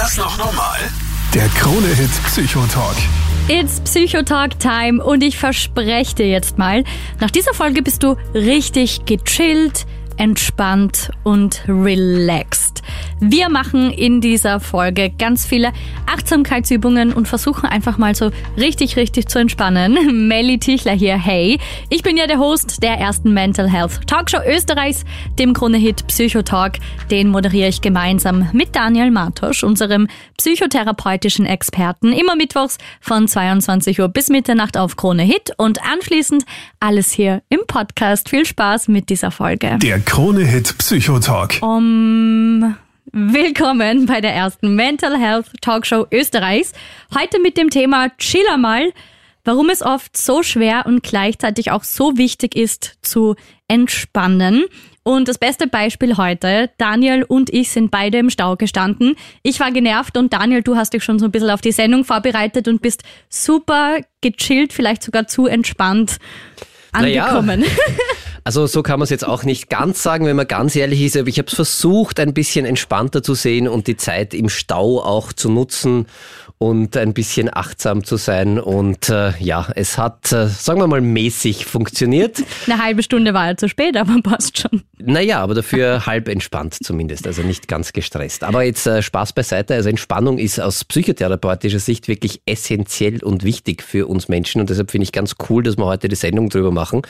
das noch normal? Der Krone-Hit Psychotalk. It's Psychotalk Time und ich verspreche dir jetzt mal, nach dieser Folge bist du richtig gechillt, entspannt und relaxed. Wir machen in dieser Folge ganz viele Achtsamkeitsübungen und versuchen einfach mal so richtig, richtig zu entspannen. Melly Tichler hier, hey. Ich bin ja der Host der ersten Mental Health Talkshow Österreichs, dem Krone-Hit Psychotalk. Den moderiere ich gemeinsam mit Daniel Martosch, unserem psychotherapeutischen Experten, immer mittwochs von 22 Uhr bis Mitternacht auf Krone Hit und anschließend alles hier im Podcast. Viel Spaß mit dieser Folge. Der Krone-Hit Psychotalk. Um, willkommen bei der ersten Mental Health Talkshow Österreichs. Heute mit dem Thema Chiller mal, warum es oft so schwer und gleichzeitig auch so wichtig ist zu entspannen. Und das beste Beispiel heute, Daniel und ich sind beide im Stau gestanden. Ich war genervt und Daniel, du hast dich schon so ein bisschen auf die Sendung vorbereitet und bist super gechillt, vielleicht sogar zu entspannt angekommen. Naja. Also so kann man es jetzt auch nicht ganz sagen, wenn man ganz ehrlich ist, aber ich habe es versucht, ein bisschen entspannter zu sehen und die Zeit im Stau auch zu nutzen und ein bisschen achtsam zu sein. Und äh, ja, es hat, äh, sagen wir mal, mäßig funktioniert. Eine halbe Stunde war er zu spät, aber passt schon. Naja, aber dafür halb entspannt zumindest, also nicht ganz gestresst. Aber jetzt äh, Spaß beiseite. Also Entspannung ist aus psychotherapeutischer Sicht wirklich essentiell und wichtig für uns Menschen. Und deshalb finde ich ganz cool, dass wir heute die Sendung drüber machen,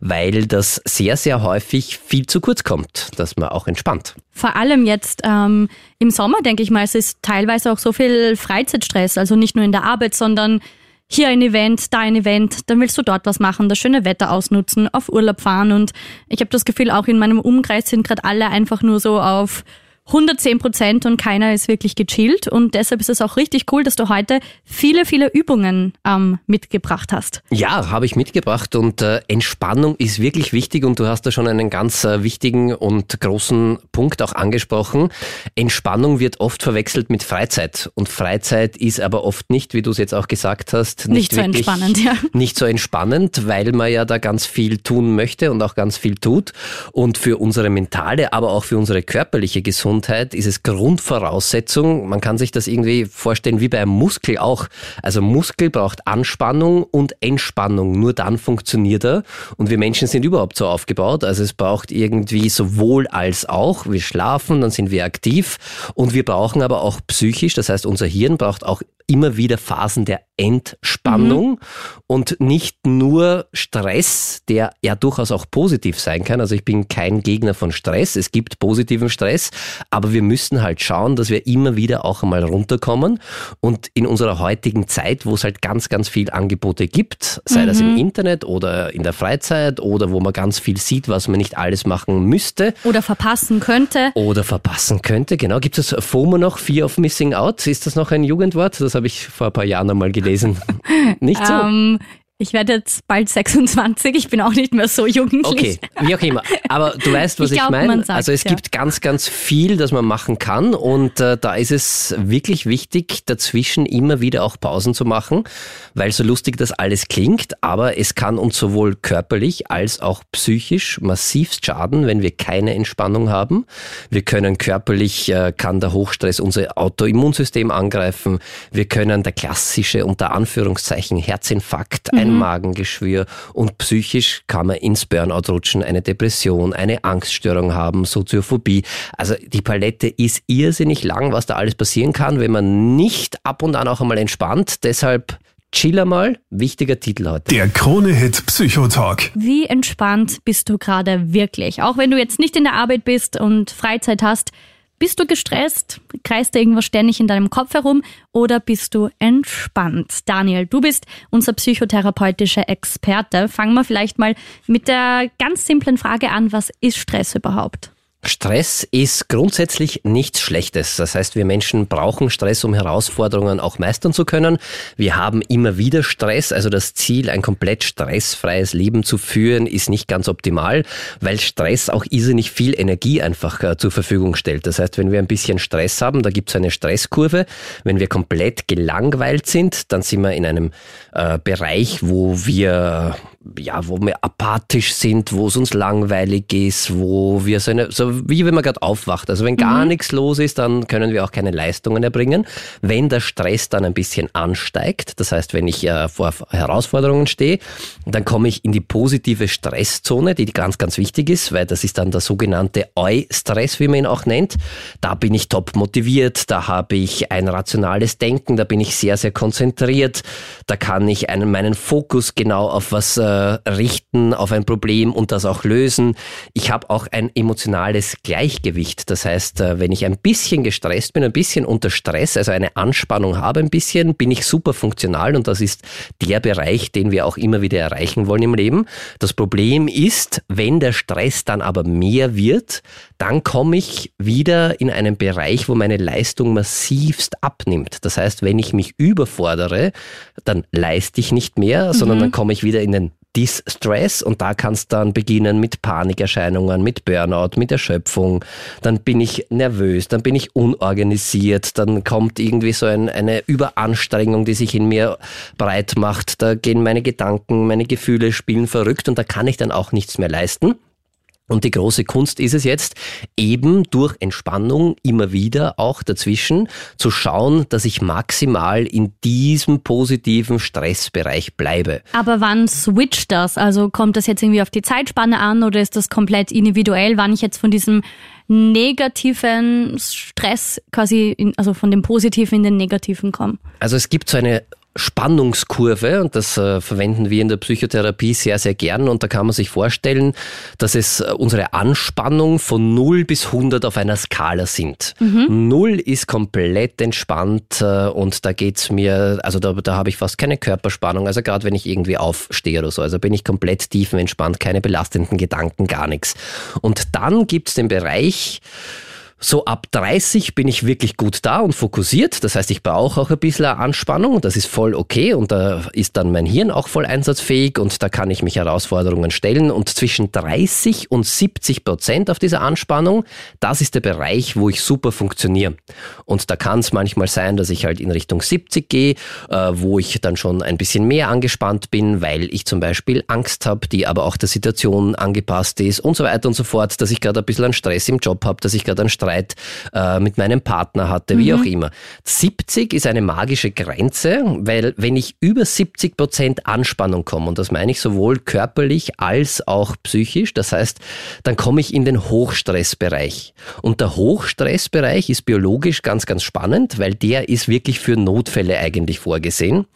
weil das sehr, sehr häufig viel zu kurz kommt, dass man auch entspannt. Vor allem jetzt ähm, im Sommer, denke ich mal, es ist teilweise auch so viel Freizeitstress, also nicht nur in der Arbeit, sondern hier ein Event, da ein Event, dann willst du dort was machen, das schöne Wetter ausnutzen, auf Urlaub fahren. Und ich habe das Gefühl, auch in meinem Umkreis sind gerade alle einfach nur so auf 110 Prozent und keiner ist wirklich gechillt. Und deshalb ist es auch richtig cool, dass du heute viele, viele Übungen ähm, mitgebracht hast. Ja, habe ich mitgebracht und äh, Entspannung ist wirklich wichtig und du hast da schon einen ganz äh, wichtigen und großen Punkt auch angesprochen. Entspannung wird oft verwechselt mit Freizeit und Freizeit ist aber oft nicht, wie du es jetzt auch gesagt hast, nicht, nicht so entspannend, ja. Nicht so entspannend, weil man ja da ganz viel tun möchte und auch ganz viel tut. Und für unsere mentale, aber auch für unsere körperliche Gesundheit Gesundheit ist es Grundvoraussetzung. Man kann sich das irgendwie vorstellen wie bei einem Muskel auch. Also Muskel braucht Anspannung und Entspannung. Nur dann funktioniert er. Und wir Menschen sind überhaupt so aufgebaut. Also es braucht irgendwie sowohl als auch. Wir schlafen, dann sind wir aktiv. Und wir brauchen aber auch psychisch, das heißt unser Hirn braucht auch immer wieder Phasen der Entspannung mhm. und nicht nur Stress, der ja durchaus auch positiv sein kann. Also ich bin kein Gegner von Stress. Es gibt positiven Stress, aber wir müssen halt schauen, dass wir immer wieder auch einmal runterkommen. Und in unserer heutigen Zeit, wo es halt ganz, ganz viel Angebote gibt, sei mhm. das im mhm. Internet oder in der Freizeit oder wo man ganz viel sieht, was man nicht alles machen müsste. Oder verpassen könnte. Oder verpassen könnte, genau. Gibt es FOMO noch? Fear of Missing Out? Ist das noch ein Jugendwort? Das habe ich vor ein paar Jahren einmal gelesen. Nicht so? Ähm, ich werde jetzt bald 26, ich bin auch nicht mehr so jugendlich. Okay, wie auch immer. Aber du weißt, was ich, ich meine. Also es ja. gibt ganz, ganz viel, das man machen kann und äh, da ist es wirklich wichtig, dazwischen immer wieder auch Pausen zu machen, weil so lustig das alles klingt, aber es kann uns sowohl körperlich als auch psychisch massivst schaden, wenn wir keine Entspannung haben. Wir können körperlich, äh, kann der Hochstress unser Autoimmunsystem angreifen. Wir können der klassische, unter Anführungszeichen, Herzinfarkt, mhm ein mhm. Magengeschwür und psychisch kann man ins Burnout rutschen, eine Depression, eine Angststörung haben, Soziophobie. Also die Palette ist irrsinnig lang, was da alles passieren kann, wenn man nicht ab und an auch einmal entspannt. Deshalb Chiller mal, wichtiger Titel heute. Der Krone-Hit Psychotalk. Wie entspannt bist du gerade wirklich? Auch wenn du jetzt nicht in der Arbeit bist und Freizeit hast, bist du gestresst? Kreist da irgendwas ständig in deinem Kopf herum? Oder bist du entspannt? Daniel, du bist unser psychotherapeutischer Experte. Fangen wir vielleicht mal mit der ganz simplen Frage an, was ist Stress überhaupt? Stress ist grundsätzlich nichts Schlechtes. Das heißt, wir Menschen brauchen Stress, um Herausforderungen auch meistern zu können. Wir haben immer wieder Stress. Also das Ziel, ein komplett stressfreies Leben zu führen, ist nicht ganz optimal, weil Stress auch irrsinnig viel Energie einfach äh, zur Verfügung stellt. Das heißt, wenn wir ein bisschen Stress haben, da gibt es eine Stresskurve. Wenn wir komplett gelangweilt sind, dann sind wir in einem äh, Bereich, wo wir ja, wo wir apathisch sind, wo es uns langweilig ist, wo wir so eine, so wie wenn man gerade aufwacht. Also wenn gar mhm. nichts los ist, dann können wir auch keine Leistungen erbringen. Wenn der Stress dann ein bisschen ansteigt, das heißt, wenn ich äh, vor Herausforderungen stehe, dann komme ich in die positive Stresszone, die ganz, ganz wichtig ist, weil das ist dann der sogenannte Eu-Stress, wie man ihn auch nennt. Da bin ich top motiviert, da habe ich ein rationales Denken, da bin ich sehr, sehr konzentriert, da kann ich einen, meinen Fokus genau auf was äh, richten, auf ein Problem und das auch lösen. Ich habe auch ein emotionales Gleichgewicht. Das heißt, äh, wenn ich ein bisschen gestresst bin, ein bisschen unter Stress, also eine Anspannung habe ein bisschen, bin ich super funktional und das ist der Bereich, den wir auch immer wieder erreichen wollen im Leben. Das Problem ist, wenn der Stress dann aber mehr wird, dann komme ich wieder in einen Bereich, wo meine Leistung massivst abnimmt. Das heißt, wenn ich mich überfordere, dann leiste ich nicht mehr, sondern mhm. dann komme ich wieder in den Distress und da kann es dann beginnen mit Panikerscheinungen, mit Burnout, mit Erschöpfung. Dann bin ich nervös, dann bin ich unorganisiert, dann kommt irgendwie so ein, eine Überanstrengung, die sich in mir breit macht. Da gehen meine Gedanken, meine Gefühle spielen verrückt und da kann ich dann auch nichts mehr leisten. Und die große Kunst ist es jetzt, eben durch Entspannung immer wieder auch dazwischen zu schauen, dass ich maximal in diesem positiven Stressbereich bleibe. Aber wann switcht das? Also kommt das jetzt irgendwie auf die Zeitspanne an oder ist das komplett individuell, wann ich jetzt von diesem negativen Stress quasi, in, also von dem Positiven in den Negativen komme? Also es gibt so eine Spannungskurve und das äh, verwenden wir in der Psychotherapie sehr, sehr gern und da kann man sich vorstellen, dass es äh, unsere Anspannung von 0 bis 100 auf einer Skala sind. Mhm. 0 ist komplett entspannt äh, und da geht's mir, also da, da habe ich fast keine Körperspannung, also gerade wenn ich irgendwie aufstehe oder so, also bin ich komplett tiefenentspannt, keine belastenden Gedanken, gar nichts. Und dann gibt's den Bereich, so ab 30 bin ich wirklich gut da und fokussiert. Das heißt, ich brauche auch ein bisschen Anspannung. Das ist voll okay und da ist dann mein Hirn auch voll einsatzfähig und da kann ich mich Herausforderungen stellen. Und zwischen 30 und 70 Prozent auf dieser Anspannung, das ist der Bereich, wo ich super funktioniere. Und da kann es manchmal sein, dass ich halt in Richtung 70 gehe, äh, wo ich dann schon ein bisschen mehr angespannt bin, weil ich zum Beispiel Angst habe, die aber auch der Situation angepasst ist und so weiter und so fort, dass ich gerade ein bisschen an Stress im Job habe, dass ich gerade an Stress Streit äh, mit meinem Partner hatte, wie mhm. auch immer. 70 ist eine magische Grenze, weil wenn ich über 70 Prozent Anspannung komme, und das meine ich sowohl körperlich als auch psychisch, das heißt, dann komme ich in den Hochstressbereich. Und der Hochstressbereich ist biologisch ganz, ganz spannend, weil der ist wirklich für Notfälle eigentlich vorgesehen.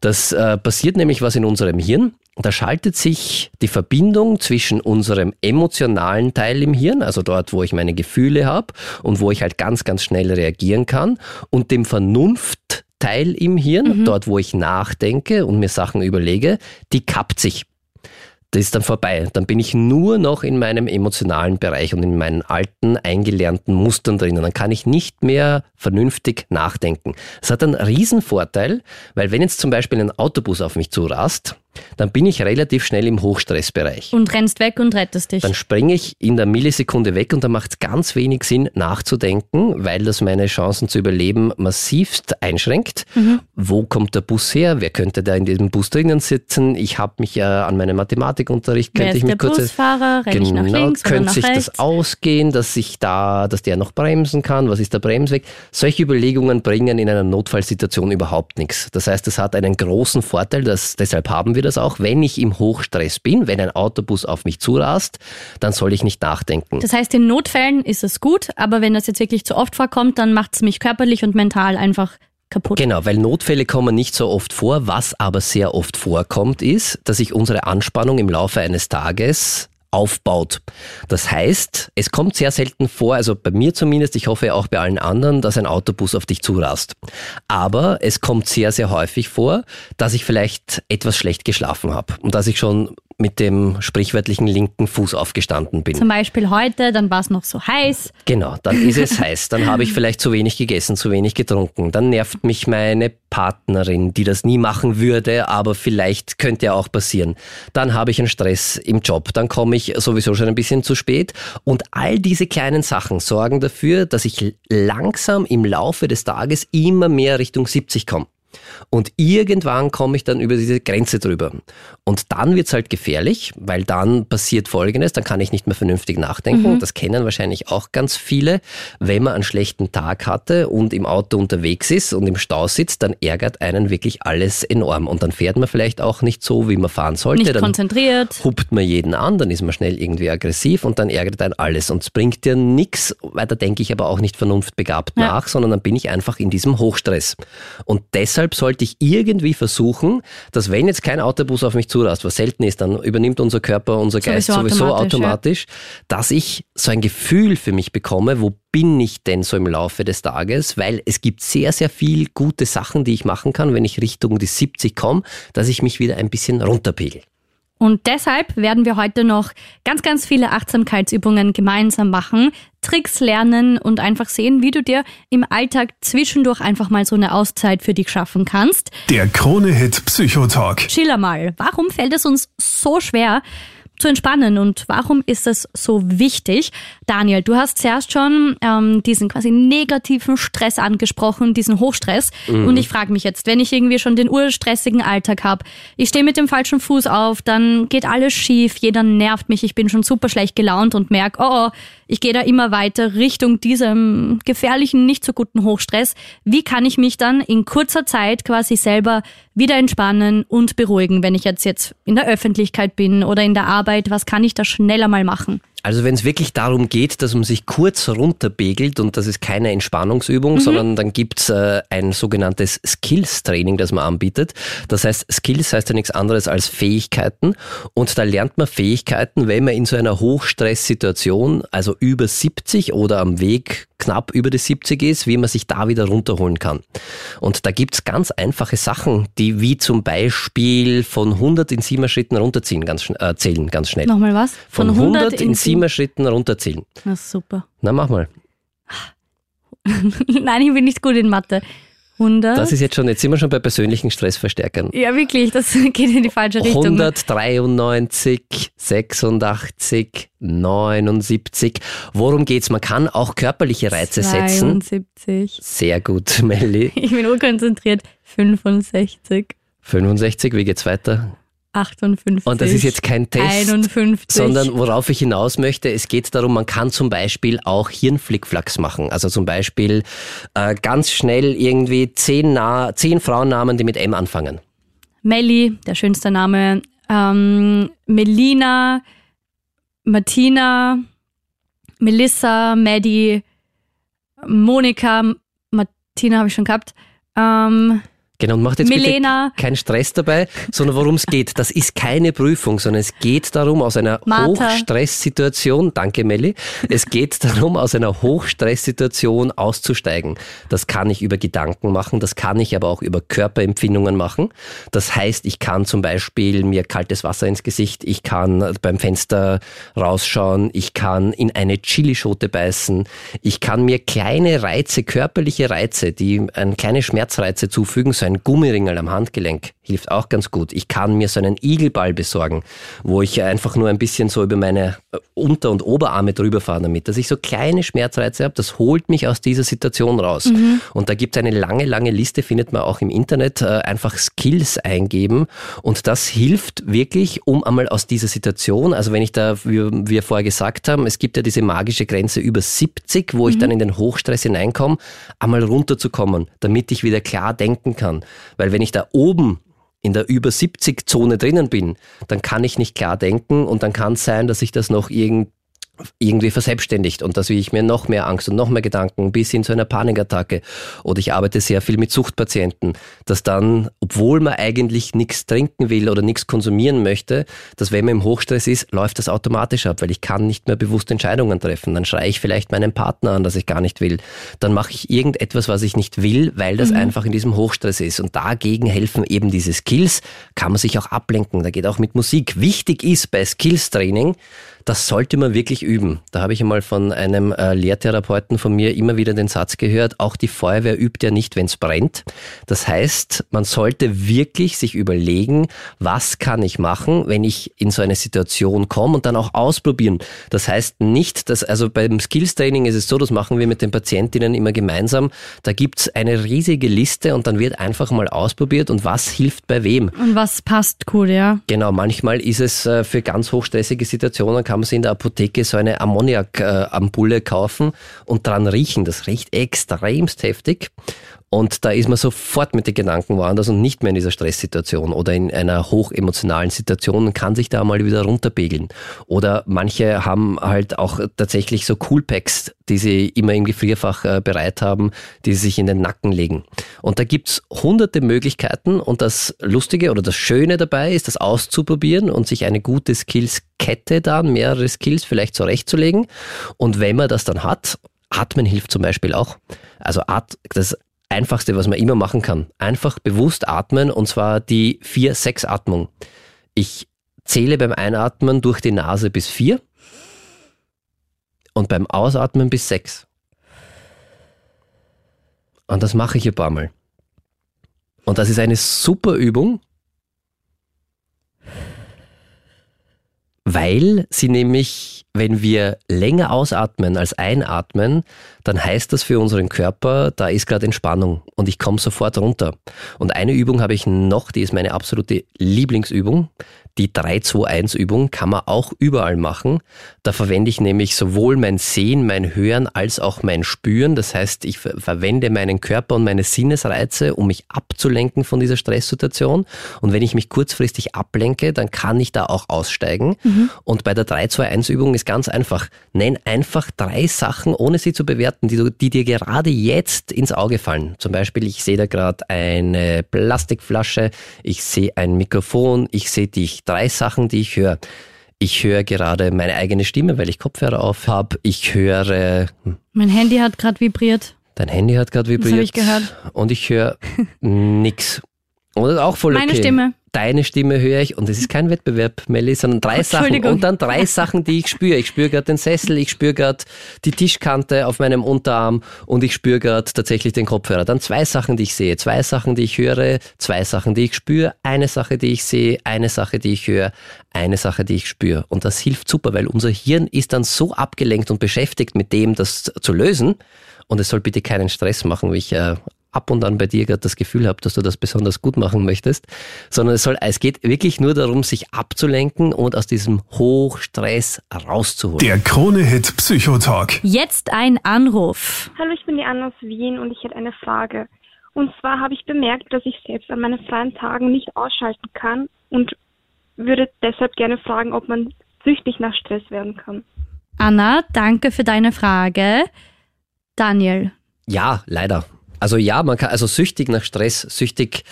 Das äh, passiert nämlich was in unserem Hirn. Da schaltet sich die Verbindung zwischen unserem emotionalen Teil im Hirn, also dort, wo ich meine Gefühle habe und wo ich halt ganz, ganz schnell reagieren kann, und dem Vernunftteil im Hirn, mhm. dort, wo ich nachdenke und mir Sachen überlege, die kappt sich das ist dann vorbei. Dann bin ich nur noch in meinem emotionalen Bereich und in meinen alten, eingelernten Mustern drinnen. Dann kann ich nicht mehr vernünftig nachdenken. Das hat einen Riesenvorteil, weil wenn jetzt zum Beispiel ein Autobus auf mich zurast, dann bin ich relativ schnell im Hochstressbereich. Und rennst weg und rettest dich. Dann springe ich in der Millisekunde weg und da macht es ganz wenig Sinn nachzudenken, weil das meine Chancen zu überleben massivst einschränkt. Mhm. Wo kommt der Bus her? Wer könnte da in diesem Bus drinnen sitzen? Ich habe mich ja an meinem Mathematikunterricht könnte ich mich kurz Busfahrer, renn genau, ich nach links könnte nach sich rechts? das ausgehen, dass ich da, dass der noch bremsen kann? Was ist der Bremsweg? Solche Überlegungen bringen in einer Notfallsituation überhaupt nichts. Das heißt, es hat einen großen Vorteil, dass deshalb haben wir das auch, wenn ich im Hochstress bin, wenn ein Autobus auf mich zurast, dann soll ich nicht nachdenken. Das heißt, in Notfällen ist es gut, aber wenn das jetzt wirklich zu oft vorkommt, dann macht es mich körperlich und mental einfach kaputt. Genau, weil Notfälle kommen nicht so oft vor. Was aber sehr oft vorkommt, ist, dass sich unsere Anspannung im Laufe eines Tages aufbaut. Das heißt, es kommt sehr selten vor, also bei mir zumindest, ich hoffe auch bei allen anderen, dass ein Autobus auf dich zurast. Aber es kommt sehr, sehr häufig vor, dass ich vielleicht etwas schlecht geschlafen habe und dass ich schon mit dem sprichwörtlichen linken Fuß aufgestanden bin. Zum Beispiel heute, dann war es noch so heiß. Genau, dann ist es heiß. Dann habe ich vielleicht zu wenig gegessen, zu wenig getrunken. Dann nervt mich meine Partnerin, die das nie machen würde, aber vielleicht könnte ja auch passieren. Dann habe ich einen Stress im Job. Dann komme ich sowieso schon ein bisschen zu spät. Und all diese kleinen Sachen sorgen dafür, dass ich langsam im Laufe des Tages immer mehr Richtung 70 komme. Und irgendwann komme ich dann über diese Grenze drüber. Und dann wird's halt gefährlich, weil dann passiert Folgendes, dann kann ich nicht mehr vernünftig nachdenken. Das kennen wahrscheinlich auch ganz viele. Wenn man einen schlechten Tag hatte und im Auto unterwegs ist und im Stau sitzt, dann ärgert einen wirklich alles enorm. Und dann fährt man vielleicht auch nicht so, wie man fahren sollte. Nicht dann konzentriert. hupt man jeden an, dann ist man schnell irgendwie aggressiv und dann ärgert einen alles. Und es bringt dir nichts, weil da denke ich aber auch nicht vernunftbegabt Ja. nach, sondern dann bin ich einfach in diesem Hochstress. Und deshalb sollte ich irgendwie versuchen, dass wenn jetzt kein Autobus auf mich zurast, was selten ist, dann übernimmt unser Körper, unser Geist Sowieso sowieso automatisch, automatisch, dass ich so ein Gefühl für mich bekomme, wo bin ich denn so im Laufe des Tages, weil es gibt sehr, sehr viel gute Sachen, die ich machen kann, wenn ich Richtung die 70 komme, dass ich mich wieder ein bisschen runterpegel. Und deshalb werden wir heute noch ganz, ganz viele Achtsamkeitsübungen gemeinsam machen, Tricks lernen und einfach sehen, wie du dir im Alltag zwischendurch einfach mal so eine Auszeit für dich schaffen kannst. Der Krone-Hit Psychotalk. Schiller mal, warum fällt es uns so schwer zu entspannen und warum ist es so wichtig? Daniel, du hast zuerst schon ähm, diesen quasi negativen Stress angesprochen, diesen Hochstress. Und ich frage mich jetzt, wenn ich irgendwie schon den urstressigen Alltag habe, ich stehe mit dem falschen Fuß auf, dann geht alles schief, jeder nervt mich, ich bin schon super schlecht gelaunt und merke, oh, oh, ich gehe da immer weiter Richtung diesem gefährlichen, nicht so guten Hochstress. Wie kann ich mich dann in kurzer Zeit quasi selber wieder entspannen und beruhigen, wenn ich jetzt jetzt in der Öffentlichkeit bin oder in der Arbeit? Was kann ich da schneller mal machen? Also wenn es wirklich darum geht, dass man sich kurz runterbegelt und das ist keine Entspannungsübung, sondern dann gibt's äh, ein sogenanntes Skills-Training, das man anbietet. Das heißt, Skills heißt ja nichts anderes als Fähigkeiten und da lernt man Fähigkeiten, wenn man in so einer Hochstresssituation, also über 70 oder am Weg knapp über die 70 ist, wie man sich da wieder runterholen kann. Und da gibt's ganz einfache Sachen, die wie zum Beispiel von 100 in 7 Schritten runterziehen, ganz, äh, zählen ganz schnell. Nochmal was? Von 100 in 7 Schritten runterzählen. Na super. Na, mach mal. Nein, ich bin nicht gut in Mathe. 100? Das ist jetzt schon, jetzt sind wir schon bei persönlichen Stressverstärkern. ja, wirklich, das geht in die falsche Richtung. 193, 86, 79. Worum geht's? Man kann auch körperliche Reize setzen. 72. Sehr gut, Melli. Ich bin urkonzentriert. 65. 65, wie geht's weiter? 58. Und das ist jetzt kein Test, 51. sondern worauf ich hinaus möchte, es geht darum, man kann zum Beispiel auch Hirnflickflacks machen. Also zum Beispiel äh, ganz schnell irgendwie zehn, Na zehn Frauennamen, die mit M anfangen. Melli, der schönste Name. Ähm, Melina, Martina, Melissa, Maddie, Monika, Martina habe ich schon gehabt. Ähm, Genau, und macht jetzt Milena. bitte keinen Stress dabei, sondern worum es geht. Das ist keine Prüfung, sondern es geht darum, aus einer Martha. Hochstresssituation, danke Melli, es geht darum, aus einer Hochstresssituation auszusteigen. Das kann ich über Gedanken machen, das kann ich aber auch über Körperempfindungen machen. Das heißt, ich kann zum Beispiel mir kaltes Wasser ins Gesicht, ich kann beim Fenster rausschauen, ich kann in eine Chilischote beißen, ich kann mir kleine Reize, körperliche Reize, die ein kleine Schmerzreize zufügen, so ein Gummiringel am Handgelenk hilft auch ganz gut. Ich kann mir so einen Igelball besorgen, wo ich einfach nur ein bisschen so über meine äh, Unter- und Oberarme drüber fahre damit, dass ich so kleine Schmerzreize habe. Das holt mich aus dieser Situation raus. Und da gibt es eine lange, lange Liste, findet man auch im Internet. Äh, einfach Skills eingeben und das hilft wirklich, um einmal aus dieser Situation, also wenn ich da, wie wir vorher gesagt haben, es gibt ja diese magische Grenze über 70, wo ich dann in den Hochstress hineinkomme, einmal runterzukommen, damit ich wieder klar denken kann. Weil wenn ich da oben in der über 70 Zone drinnen bin, dann kann ich nicht klar denken und dann kann es sein, dass ich das noch irgend irgendwie verselbstständigt und dass ich mir noch mehr Angst und noch mehr Gedanken bis hin zu einer Panikattacke oder ich arbeite sehr viel mit Suchtpatienten, dass dann, obwohl man eigentlich nichts trinken will oder nichts konsumieren möchte, dass wenn man im Hochstress ist, läuft das automatisch ab, weil ich kann nicht mehr bewusst Entscheidungen treffen. Dann schreie ich vielleicht meinen Partner an, dass ich gar nicht will. Dann mache ich irgendetwas, was ich nicht will, weil das einfach in diesem Hochstress ist. Und dagegen helfen eben diese Skills, kann man sich auch ablenken. Da geht auch mit Musik. Wichtig ist bei Skills-Training, das sollte man wirklich üben. Da habe ich einmal von einem äh, Lehrtherapeuten von mir immer wieder den Satz gehört, auch die Feuerwehr übt ja nicht, wenn es brennt. Das heißt, man sollte wirklich sich überlegen, was kann ich machen, wenn ich in so eine Situation komme und dann auch ausprobieren. Das heißt nicht, dass, also beim Skills Training ist es so, das machen wir mit den Patientinnen immer gemeinsam, da gibt's eine riesige Liste und dann wird einfach mal ausprobiert und was hilft bei wem. Und was passt cool, ja? Genau, manchmal ist es äh, für ganz hochstressige Situationen, kann man sich in der Apotheke so eine Ammoniakampulle kaufen und dran riechen. Das riecht extremst heftig. Und da ist man sofort mit den Gedanken woanders und nicht mehr in dieser Stresssituation oder in einer hochemotionalen Situation und kann sich da mal wieder runterpegeln. Oder manche haben halt auch tatsächlich so Coolpacks, die sie immer im Gefrierfach äh, bereit haben, die sie sich in den Nacken legen. Und da gibt's hunderte Möglichkeiten und das Lustige oder das Schöne dabei ist, das auszuprobieren und sich eine gute Skills-Kette dann, mehrere Skills vielleicht zurechtzulegen. Und wenn man das dann hat, Atmen hilft zum Beispiel auch. Also das Einfachste, was man immer machen kann. Einfach bewusst atmen und zwar die 4-6-Atmung. Ich zähle beim Einatmen durch die Nase bis 4 und beim Ausatmen bis 6. Und das mache ich ein paar Mal. Und das ist eine super Übung, weil sie nämlich, wenn wir länger ausatmen als einatmen, dann heißt das für unseren Körper, da ist gerade Entspannung und ich komme sofort runter. Und eine Übung habe ich noch, die ist meine absolute Lieblingsübung. Die 3-2-1-Übung kann man auch überall machen. Da verwende ich nämlich sowohl mein Sehen, mein Hören als auch mein Spüren. Das heißt, ich verwende meinen Körper und meine Sinnesreize, um mich abzulenken von dieser Stresssituation. Und wenn ich mich kurzfristig ablenke, dann kann ich da auch aussteigen. Mhm. Und bei der 3-2-1-Übung ist ganz einfach. Nenn einfach drei Sachen, ohne sie zu bewerten, die, du, die dir gerade jetzt ins Auge fallen. Zum Beispiel, ich sehe da gerade eine Plastikflasche, ich sehe ein Mikrofon, ich sehe dich drei Sachen, die ich höre. Ich höre gerade meine eigene Stimme, weil ich Kopfhörer auf habe. Ich höre. Hm. Mein Handy hat gerade vibriert. Dein Handy hat gerade vibriert. Das habe ich gehört. Und ich höre nix. Und das ist auch voll okay. Meine Stimme deine Stimme höre ich und es ist kein Wettbewerb, Melli, sondern drei Sachen und dann drei Sachen, die ich spüre. Ich spüre gerade den Sessel, ich spüre gerade die Tischkante auf meinem Unterarm und ich spüre gerade tatsächlich den Kopfhörer. Dann zwei Sachen, die ich sehe, zwei Sachen, die ich höre, zwei Sachen, die ich spüre, eine Sache, die ich sehe, eine Sache, die ich höre, eine Sache, die ich spüre. Und das hilft super, weil unser Hirn ist dann so abgelenkt und beschäftigt mit dem, das zu lösen. Und es soll bitte keinen Stress machen, wie ich äh, ab und an bei dir gerade das Gefühl habe, dass du das besonders gut machen möchtest, sondern es soll, es geht wirklich nur darum, sich abzulenken und aus diesem Hochstress rauszuholen. Der Krone-Hit Psychotalk. Jetzt ein Anruf. Hallo, ich bin die Anna aus Wien und ich hätte eine Frage. Und zwar habe ich bemerkt, dass ich selbst an meinen freien Tagen nicht ausschalten kann und würde deshalb gerne fragen, ob man süchtig nach Stress werden kann. Anna, danke für deine Frage. Daniel. Ja, leider. Also ja, man kann, also süchtig nach Stress, süchtig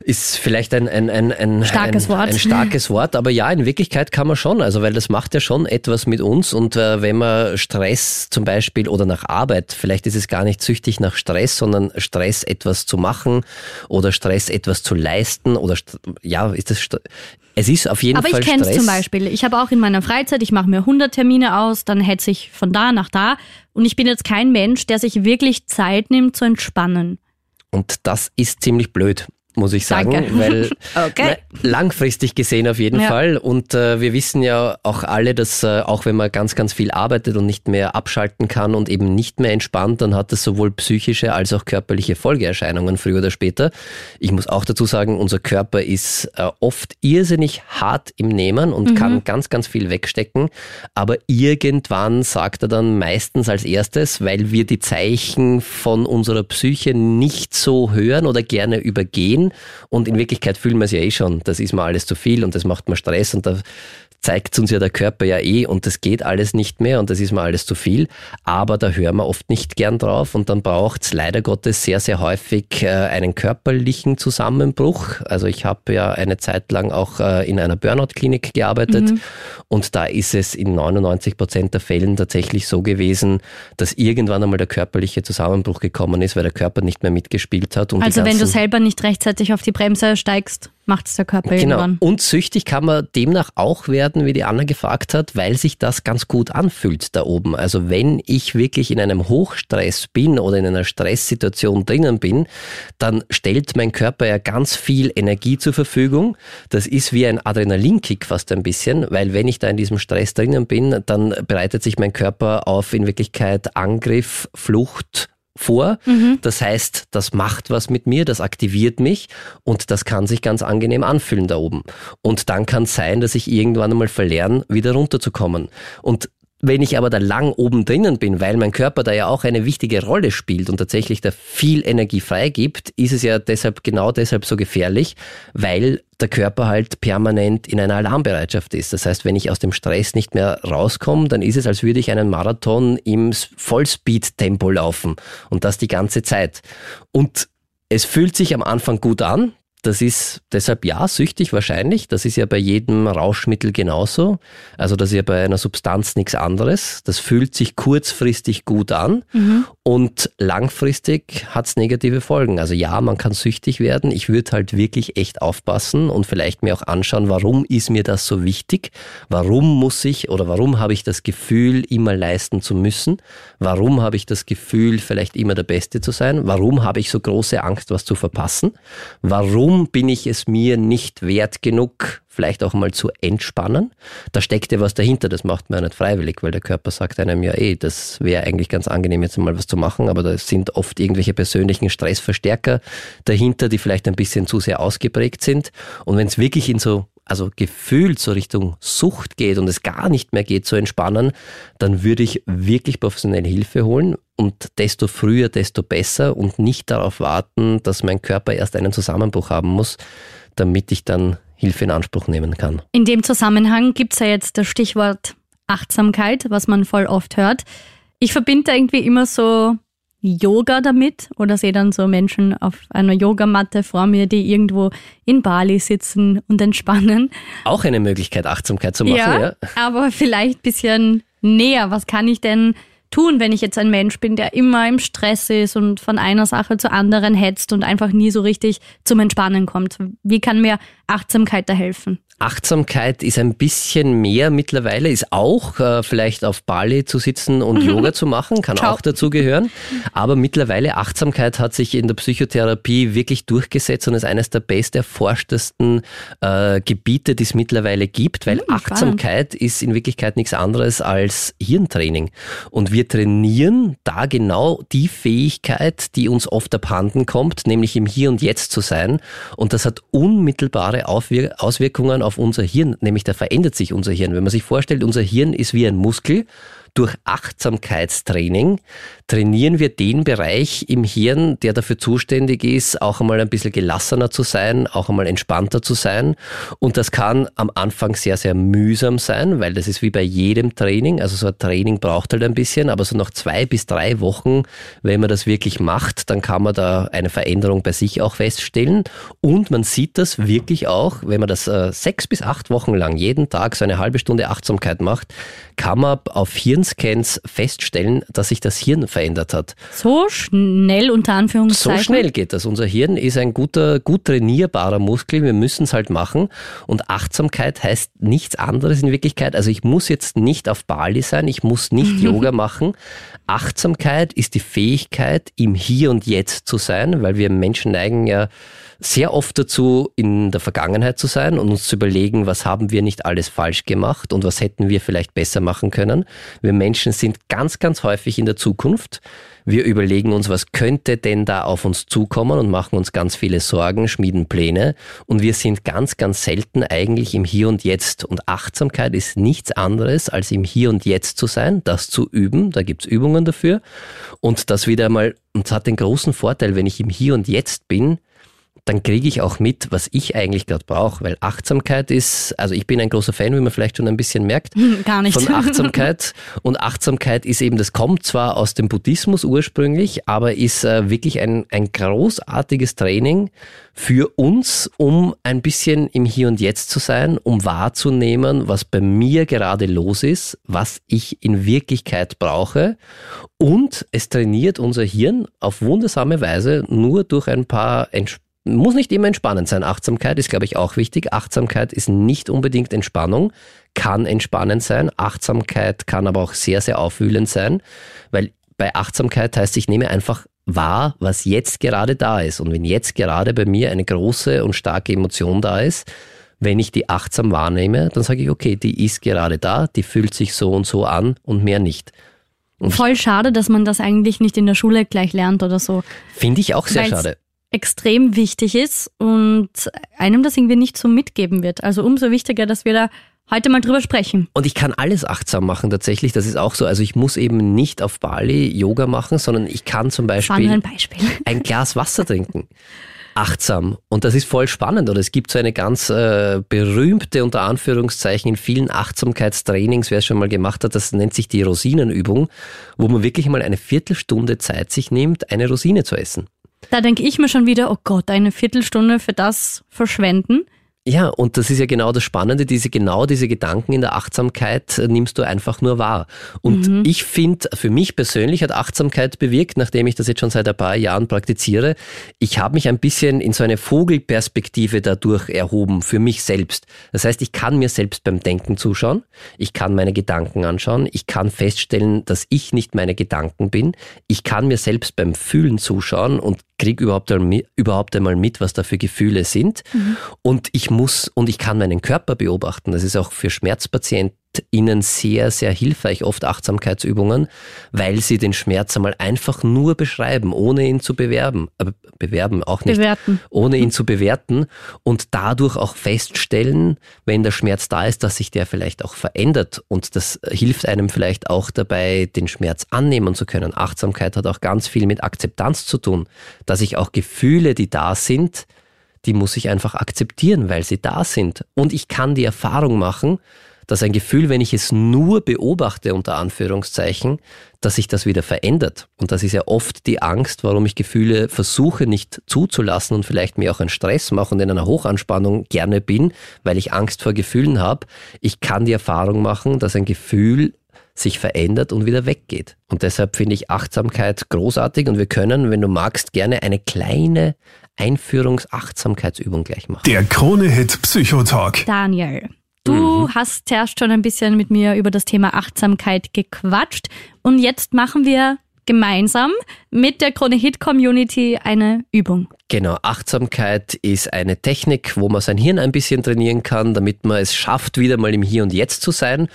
ist vielleicht ein, ein, ein, ein, starkes, ein, Wort. ein starkes Wort, aber ja, in Wirklichkeit kann man schon, also weil das macht ja schon etwas mit uns und äh, wenn man Stress zum Beispiel oder nach Arbeit, vielleicht ist es gar nicht süchtig nach Stress, sondern Stress etwas zu machen oder Stress etwas zu leisten oder ja, ist das es ist auf jeden aber Fall Stress. Aber ich kenne es zum Beispiel. Ich habe auch in meiner Freizeit, ich mache mir 100 Termine aus, dann hetze ich von da nach da und ich bin jetzt kein Mensch, der sich wirklich Zeit nimmt zu entspannen. Und das ist ziemlich blöd muss ich sagen, Danke. weil okay. na, langfristig gesehen auf jeden ja. Fall. Und äh, wir wissen ja auch alle, dass äh, auch wenn man ganz, ganz viel arbeitet und nicht mehr abschalten kann und eben nicht mehr entspannt, dann hat das sowohl psychische als auch körperliche Folgeerscheinungen früher oder später. Ich muss auch dazu sagen, unser Körper ist äh, oft irrsinnig hart im Nehmen und mhm. kann ganz, ganz viel wegstecken. Aber irgendwann sagt er dann meistens als erstes, weil wir die Zeichen von unserer Psyche nicht so hören oder gerne übergehen, und in Wirklichkeit fühlen wir es ja eh schon, das ist mir alles zu viel und das macht mir Stress. Und da zeigt uns ja der Körper ja eh und das geht alles nicht mehr und das ist mir alles zu viel. Aber da hören wir oft nicht gern drauf und dann braucht es leider Gottes sehr, sehr häufig äh, einen körperlichen Zusammenbruch. Also ich habe ja eine Zeit lang auch äh, in einer Burnout-Klinik gearbeitet mhm. und da ist es in 99 Prozent der Fällen tatsächlich so gewesen, dass irgendwann einmal der körperliche Zusammenbruch gekommen ist, weil der Körper nicht mehr mitgespielt hat. also wenn du selber nicht rechtzeitig auf die Bremse steigst? Macht es der Körper Genau. irgendwann. Und süchtig kann man demnach auch werden, wie die Anna gefragt hat, weil sich das ganz gut anfühlt da oben. Also wenn ich wirklich in einem Hochstress bin oder in einer Stresssituation drinnen bin, dann stellt mein Körper ja ganz viel Energie zur Verfügung. Das ist wie ein Adrenalinkick fast ein bisschen, weil wenn ich da in diesem Stress drinnen bin, dann bereitet sich mein Körper auf in Wirklichkeit Angriff, Flucht, vor. Das heißt, das macht was mit mir, das aktiviert mich und das kann sich ganz angenehm anfühlen da oben. Und dann kann es sein, dass ich irgendwann einmal verlerne, wieder runterzukommen. Und wenn ich aber da lang oben drinnen bin, weil mein Körper da ja auch eine wichtige Rolle spielt und tatsächlich da viel Energie freigibt, ist es ja deshalb genau deshalb so gefährlich, weil der Körper halt permanent in einer Alarmbereitschaft ist. Das heißt, wenn ich aus dem Stress nicht mehr rauskomme, dann ist es, als würde ich einen Marathon im Vollspeed-Tempo laufen und das die ganze Zeit. Und es fühlt sich am Anfang gut an. Das ist deshalb ja süchtig wahrscheinlich. Das ist ja bei jedem Rauschmittel genauso. Also das ist ja bei einer Substanz nichts anderes. Das fühlt sich kurzfristig gut an und langfristig hat es negative Folgen. Also ja, man kann süchtig werden. Ich würde halt wirklich echt aufpassen und vielleicht mir auch anschauen, warum ist mir das so wichtig? Warum muss ich oder warum habe ich das Gefühl, immer leisten zu müssen? Warum habe ich das Gefühl, vielleicht immer der Beste zu sein? Warum habe ich so große Angst, was zu verpassen? Warum bin ich es mir nicht wert genug, vielleicht auch mal zu entspannen? Da steckt ja was dahinter, das macht man ja nicht freiwillig, weil der Körper sagt einem ja, eh, das wäre eigentlich ganz angenehm, jetzt mal was zu machen, aber da sind oft irgendwelche persönlichen Stressverstärker dahinter, die vielleicht ein bisschen zu sehr ausgeprägt sind. Und wenn es wirklich in so also gefühlt so Richtung Sucht geht und es gar nicht mehr geht zu entspannen, dann würde ich wirklich professionelle Hilfe holen und desto früher, desto besser und nicht darauf warten, dass mein Körper erst einen Zusammenbruch haben muss, damit ich dann Hilfe in Anspruch nehmen kann. In dem Zusammenhang gibt es ja jetzt das Stichwort Achtsamkeit, was man voll oft hört. Ich verbinde irgendwie immer so Yoga damit oder sehe dann so Menschen auf einer Yogamatte vor mir, die irgendwo in Bali sitzen und entspannen. Auch eine Möglichkeit, Achtsamkeit zu machen, ja. aber vielleicht ein bisschen näher. Was kann ich denn tun, wenn ich jetzt ein Mensch bin, der immer im Stress ist und von einer Sache zur anderen hetzt und einfach nie so richtig zum Entspannen kommt? Wie kann mir Achtsamkeit da helfen? Achtsamkeit ist ein bisschen mehr mittlerweile, ist auch äh, vielleicht auf Bali zu sitzen und Yoga zu machen, kann Ciao. auch dazu gehören. Aber mittlerweile Achtsamkeit hat sich in der Psychotherapie wirklich durchgesetzt und ist eines der best erforschtesten äh, Gebiete, die es mittlerweile gibt, weil Hm, spannend. Achtsamkeit ist in Wirklichkeit nichts anderes als Hirntraining. Und wir trainieren da genau die Fähigkeit, die uns oft abhanden kommt, nämlich im Hier und Jetzt zu sein. Und das hat unmittelbare Auswirkungen auf unser Hirn, nämlich da verändert sich unser Hirn. Wenn man sich vorstellt, unser Hirn ist wie ein Muskel. Durch Achtsamkeitstraining trainieren wir den Bereich im Hirn, der dafür zuständig ist, auch einmal ein bisschen gelassener zu sein, auch einmal entspannter zu sein. Und das kann am Anfang sehr, sehr mühsam sein, weil das ist wie bei jedem Training. Also so ein Training braucht halt ein bisschen, aber so nach zwei bis drei Wochen, wenn man das wirklich macht, dann kann man da eine Veränderung bei sich auch feststellen. Und man sieht das wirklich auch, wenn man das äh, sechs bis acht Wochen lang jeden Tag so eine halbe Stunde Achtsamkeit macht, kann man auf Hirnscans feststellen, dass sich das Hirn verändert hat. So schnell unter So Anführungszeichen. schnell geht das. Unser Hirn ist ein guter, gut trainierbarer Muskel. Wir müssen es halt machen. Und Achtsamkeit heißt nichts anderes in Wirklichkeit. Also ich muss jetzt nicht auf Bali sein. Ich muss nicht Yoga machen. Achtsamkeit ist die Fähigkeit, im Hier und Jetzt zu sein, weil wir Menschen neigen ja sehr oft dazu, in der Vergangenheit zu sein und uns zu überlegen, was haben wir nicht alles falsch gemacht und was hätten wir vielleicht besser machen können. Wir Menschen sind ganz, ganz häufig in der Zukunft. Wir überlegen uns, was könnte denn da auf uns zukommen und machen uns ganz viele Sorgen, schmieden Pläne. Und wir sind ganz, ganz selten eigentlich im Hier und Jetzt. Und Achtsamkeit ist nichts anderes, als im Hier und Jetzt zu sein, das zu üben, da gibt's Übungen dafür. Und das wieder mal, und es hat den großen Vorteil, wenn ich im Hier und Jetzt bin, dann kriege ich auch mit, was ich eigentlich gerade brauche, weil Achtsamkeit ist, also ich bin ein großer Fan, wie man vielleicht schon ein bisschen merkt, Hm, Gar nicht. von Achtsamkeit. Und Achtsamkeit ist eben, das kommt zwar aus dem Buddhismus ursprünglich, aber ist äh, wirklich ein, ein großartiges Training für uns, um ein bisschen im Hier und Jetzt zu sein, um wahrzunehmen, was bei mir gerade los ist, was ich in Wirklichkeit brauche. Und es trainiert unser Hirn auf wundersame Weise nur durch ein paar Entspannungen muss nicht immer entspannend sein. Achtsamkeit ist, glaube ich, auch wichtig. Achtsamkeit ist nicht unbedingt Entspannung, kann entspannend sein. Achtsamkeit kann aber auch sehr, sehr aufwühlend sein, weil bei Achtsamkeit heißt, ich nehme einfach wahr, was jetzt gerade da ist. Und wenn jetzt gerade bei mir eine große und starke Emotion da ist, wenn ich die achtsam wahrnehme, dann sage ich, okay, die ist gerade da, die fühlt sich so und so an und mehr nicht. Und Voll schade, dass man das eigentlich nicht in der Schule gleich lernt oder so. Finde ich auch sehr Weil's schade. Extrem wichtig ist und einem das irgendwie nicht so mitgeben wird. Also umso wichtiger, dass wir da heute mal drüber sprechen. Und ich kann alles achtsam machen tatsächlich. Das ist auch so. Also ich muss eben nicht auf Bali Yoga machen, sondern ich kann zum Beispiel ein Beispiel. ein Glas Wasser trinken. Achtsam. Und das ist voll spannend. Oder es gibt so eine ganz äh, berühmte, unter Anführungszeichen, in vielen Achtsamkeitstrainings, wer es schon mal gemacht hat, das nennt sich die Rosinenübung, wo man wirklich mal eine Viertelstunde Zeit sich nimmt, eine Rosine zu essen. Da denke ich mir schon wieder, oh Gott, eine Viertelstunde für das verschwenden. Ja, und das ist ja genau das Spannende, diese genau diese Gedanken in der Achtsamkeit äh, nimmst du einfach nur wahr. Und ich finde, für mich persönlich hat Achtsamkeit bewirkt, nachdem ich das jetzt schon seit ein paar Jahren praktiziere, ich habe mich ein bisschen in so eine Vogelperspektive dadurch erhoben, für mich selbst. Das heißt, ich kann mir selbst beim Denken zuschauen, ich kann meine Gedanken anschauen, ich kann feststellen, dass ich nicht meine Gedanken bin, ich kann mir selbst beim Fühlen zuschauen und kriege überhaupt, einmal- überhaupt einmal mit, was da für Gefühle sind. Und ich muss und ich kann meinen Körper beobachten. Das ist auch für SchmerzpatientInnen sehr, sehr hilfreich, oft Achtsamkeitsübungen, weil sie den Schmerz einmal einfach nur beschreiben, ohne ihn zu bewerben. Äh, bewerben auch nicht. Bewerten. Ohne ihn zu bewerten und dadurch auch feststellen, wenn der Schmerz da ist, dass sich der vielleicht auch verändert. Und das hilft einem vielleicht auch dabei, den Schmerz annehmen zu können. Achtsamkeit hat auch ganz viel mit Akzeptanz zu tun, dass ich auch Gefühle, die da sind, die muss ich einfach akzeptieren, weil sie da sind. Und ich kann die Erfahrung machen, dass ein Gefühl, wenn ich es nur beobachte, unter Anführungszeichen, dass sich das wieder verändert. Und das ist ja oft die Angst, warum ich Gefühle versuche nicht zuzulassen und vielleicht mir auch einen Stress mache und in einer Hochanspannung gerne bin, weil ich Angst vor Gefühlen habe. Ich kann die Erfahrung machen, dass ein Gefühl sich verändert und wieder weggeht. Und deshalb finde ich Achtsamkeit großartig und wir können, wenn du magst, gerne eine kleine Einführungs-Achtsamkeitsübung gleich machen. Der Krone-Hit Psychotalk. Daniel, du hast zuerst schon ein bisschen mit mir über das Thema Achtsamkeit gequatscht und jetzt machen wir gemeinsam mit der Krone Hit Community eine Übung. Genau, Achtsamkeit ist eine Technik, wo man sein Hirn ein bisschen trainieren kann, damit man es schafft, wieder mal im Hier und Jetzt zu sein.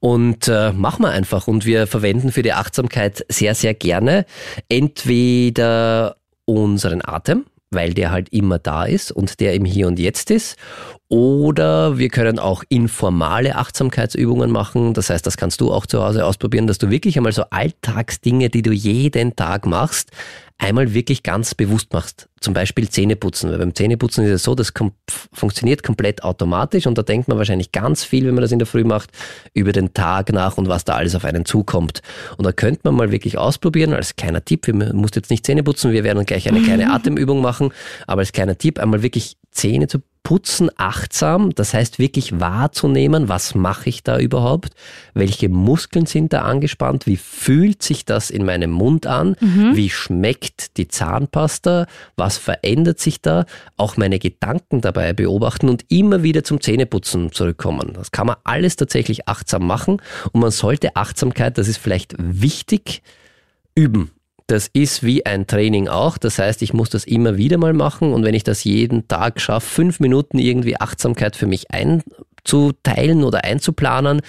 Und äh, machen wir einfach. Und wir verwenden für die Achtsamkeit sehr, sehr gerne entweder unseren Atem, weil der halt immer da ist und der im Hier und Jetzt ist. Oder wir können auch informale Achtsamkeitsübungen machen. Das heißt, das kannst du auch zu Hause ausprobieren, dass du wirklich einmal so Alltagsdinge, die du jeden Tag machst, einmal wirklich ganz bewusst machst. Zum Beispiel Zähneputzen. Weil beim Zähneputzen ist es so, das kom funktioniert komplett automatisch und da denkt man wahrscheinlich ganz viel, wenn man das in der Früh macht, über den Tag nach und was da alles auf einen zukommt. Und da könnte man mal wirklich ausprobieren, als kleiner Tipp, wir musst jetzt nicht Zähne putzen, wir werden gleich eine kleine Atemübung machen, aber als kleiner Tipp einmal wirklich Zähne zu putzen, achtsam, das heißt wirklich wahrzunehmen, was mache ich da überhaupt, welche Muskeln sind da angespannt, wie fühlt sich das in meinem Mund an, wie schmeckt die Zahnpasta, was verändert sich da, auch meine Gedanken dabei beobachten und immer wieder zum Zähneputzen zurückkommen. Das kann man alles tatsächlich achtsam machen und man sollte Achtsamkeit, das ist vielleicht wichtig, üben. Das ist wie ein Training auch. Das heißt, ich muss das immer wieder mal machen und wenn ich das jeden Tag schaffe, fünf Minuten irgendwie Achtsamkeit für mich einzuteilen oder einzuplanen,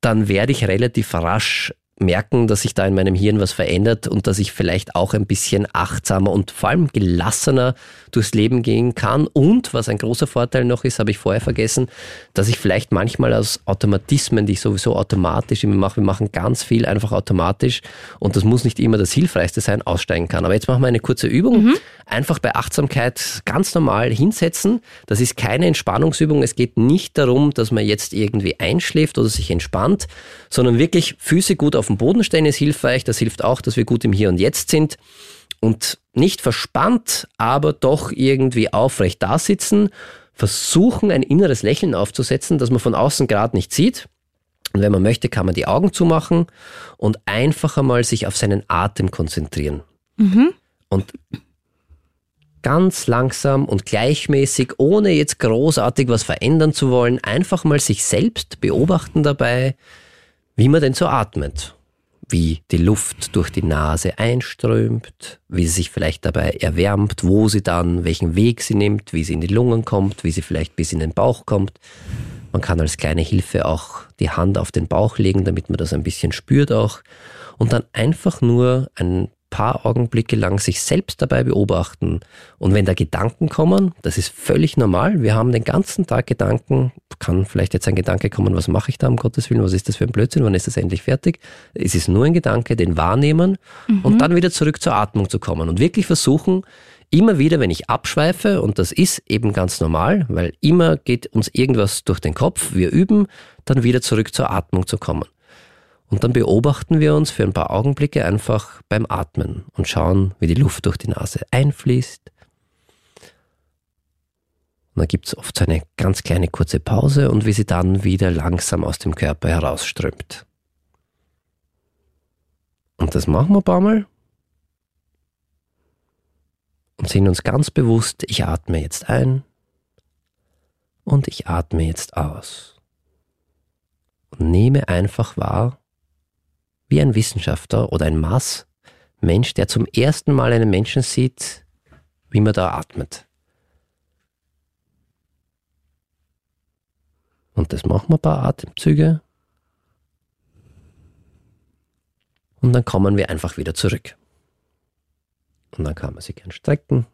dann werde ich relativ rasch merken, dass sich da in meinem Hirn was verändert und dass ich vielleicht auch ein bisschen achtsamer und vor allem gelassener durchs Leben gehen kann. Und was ein großer Vorteil noch ist, habe ich vorher vergessen, dass ich vielleicht manchmal aus Automatismen, die ich sowieso automatisch immer mache, wir machen ganz viel einfach automatisch und das muss nicht immer das Hilfreichste sein, aussteigen kann. Aber jetzt machen wir eine kurze Übung. Einfach bei Achtsamkeit ganz normal hinsetzen. Das ist keine Entspannungsübung. Es geht nicht darum, dass man jetzt irgendwie einschläft oder sich entspannt, sondern wirklich Füße gut auf den Boden stellen ist hilfreich. Das hilft auch, dass wir gut im Hier und Jetzt sind und nicht verspannt, aber doch irgendwie aufrecht da sitzen. Versuchen, ein inneres Lächeln aufzusetzen, das man von außen gerade nicht sieht. Und wenn man möchte, kann man die Augen zumachen und einfach einmal sich auf seinen Atem konzentrieren. Und ganz langsam und gleichmäßig, ohne jetzt großartig was verändern zu wollen, einfach mal sich selbst beobachten dabei, wie man denn so atmet. Wie die Luft durch die Nase einströmt, wie sie sich vielleicht dabei erwärmt, wo sie dann, welchen Weg sie nimmt, wie sie in die Lungen kommt, wie sie vielleicht bis in den Bauch kommt. Man kann als kleine Hilfe auch die Hand auf den Bauch legen, damit man das ein bisschen spürt auch. Und dann einfach nur ein paar Augenblicke lang sich selbst dabei beobachten. Und wenn da Gedanken kommen, das ist völlig normal. Wir haben den ganzen Tag Gedanken. Kann vielleicht jetzt ein Gedanke kommen, was mache ich da um Gottes Willen? Was ist das für ein Blödsinn? Wann ist das endlich fertig? Es ist nur ein Gedanke, den wahrnehmen mhm. und dann wieder zurück zur Atmung zu kommen und wirklich versuchen, immer wieder, wenn ich abschweife, und das ist eben ganz normal, weil immer geht uns irgendwas durch den Kopf, wir üben, dann wieder zurück zur Atmung zu kommen. Und dann beobachten wir uns für ein paar Augenblicke einfach beim Atmen und schauen, wie die Luft durch die Nase einfließt. Und dann gibt es oft so eine ganz kleine kurze Pause und wie sie dann wieder langsam aus dem Körper herausströmt. Und das machen wir ein paar Mal. Und sind uns ganz bewusst, ich atme jetzt ein und ich atme jetzt aus. Und nehme einfach wahr, wie ein Wissenschaftler oder ein Maßmensch, der zum ersten Mal einen Menschen sieht, wie man da atmet. Und das machen wir ein paar Atemzüge. Und dann kommen wir einfach wieder zurück. Und dann kann man sich gern strecken.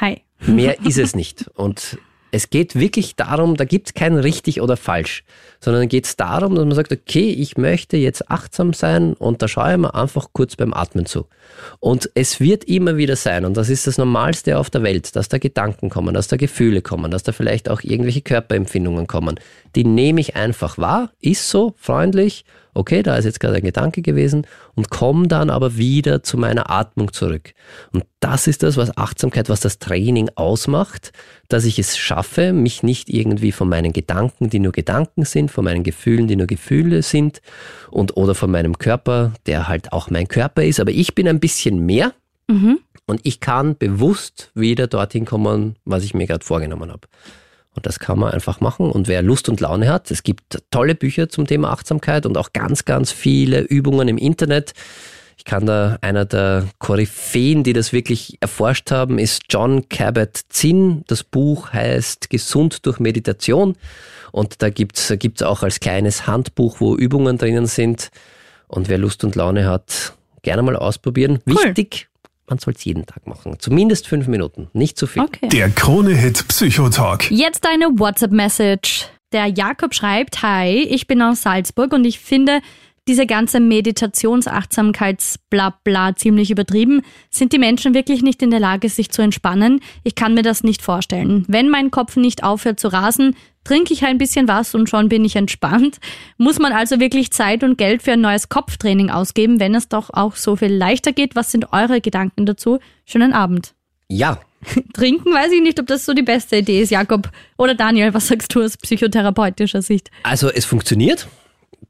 Hi. Mehr ist es nicht. Und es geht wirklich darum, da gibt es kein richtig oder falsch, sondern geht es darum, dass man sagt, okay, ich möchte jetzt achtsam sein und da schaue ich mir einfach kurz beim Atmen zu. Und es wird immer wieder sein, und das ist das Normalste auf der Welt, dass da Gedanken kommen, dass da Gefühle kommen, dass da vielleicht auch irgendwelche Körperempfindungen kommen. Die nehme ich einfach wahr, ist so, freundlich okay, da ist jetzt gerade ein Gedanke gewesen und komme dann aber wieder zu meiner Atmung zurück. Und das ist das, was Achtsamkeit, was das Training ausmacht, dass ich es schaffe, mich nicht irgendwie von meinen Gedanken, die nur Gedanken sind, von meinen Gefühlen, die nur Gefühle sind und oder von meinem Körper, der halt auch mein Körper ist, aber ich bin ein bisschen mehr. Mhm. Und ich kann bewusst wieder dorthin kommen, was ich mir gerade vorgenommen habe. Und das kann man einfach machen. Und wer Lust und Laune hat, es gibt tolle Bücher zum Thema Achtsamkeit und auch ganz, ganz viele Übungen im Internet. Ich kann da einer der Koryphäen, die das wirklich erforscht haben, ist John Cabot-Zinn. Das Buch heißt Gesund durch Meditation. Und da gibt's gibt's auch als kleines Handbuch, wo Übungen drinnen sind. Und wer Lust und Laune hat, gerne mal ausprobieren. Cool. Wichtig, man soll es jeden Tag machen. Zumindest fünf Minuten, nicht zu viel. Okay. Der Krone-Hit Psychotalk. Jetzt eine WhatsApp-Message. Der Jakob schreibt, Hi, ich bin aus Salzburg und ich finde, diese ganze Meditationsachtsamkeits-Blabla ziemlich übertrieben. Sind die Menschen wirklich nicht in der Lage, sich zu entspannen? Ich kann mir das nicht vorstellen. Wenn mein Kopf nicht aufhört zu rasen, trinke ich ein bisschen was und schon bin ich entspannt. Muss man also wirklich Zeit und Geld für ein neues Kopftraining ausgeben, wenn es doch auch so viel leichter geht? Was sind eure Gedanken dazu? Schönen Abend. Ja. Trinken weiß ich nicht, ob das so die beste Idee ist, Jakob. Oder Daniel, was sagst du aus psychotherapeutischer Sicht? Also es funktioniert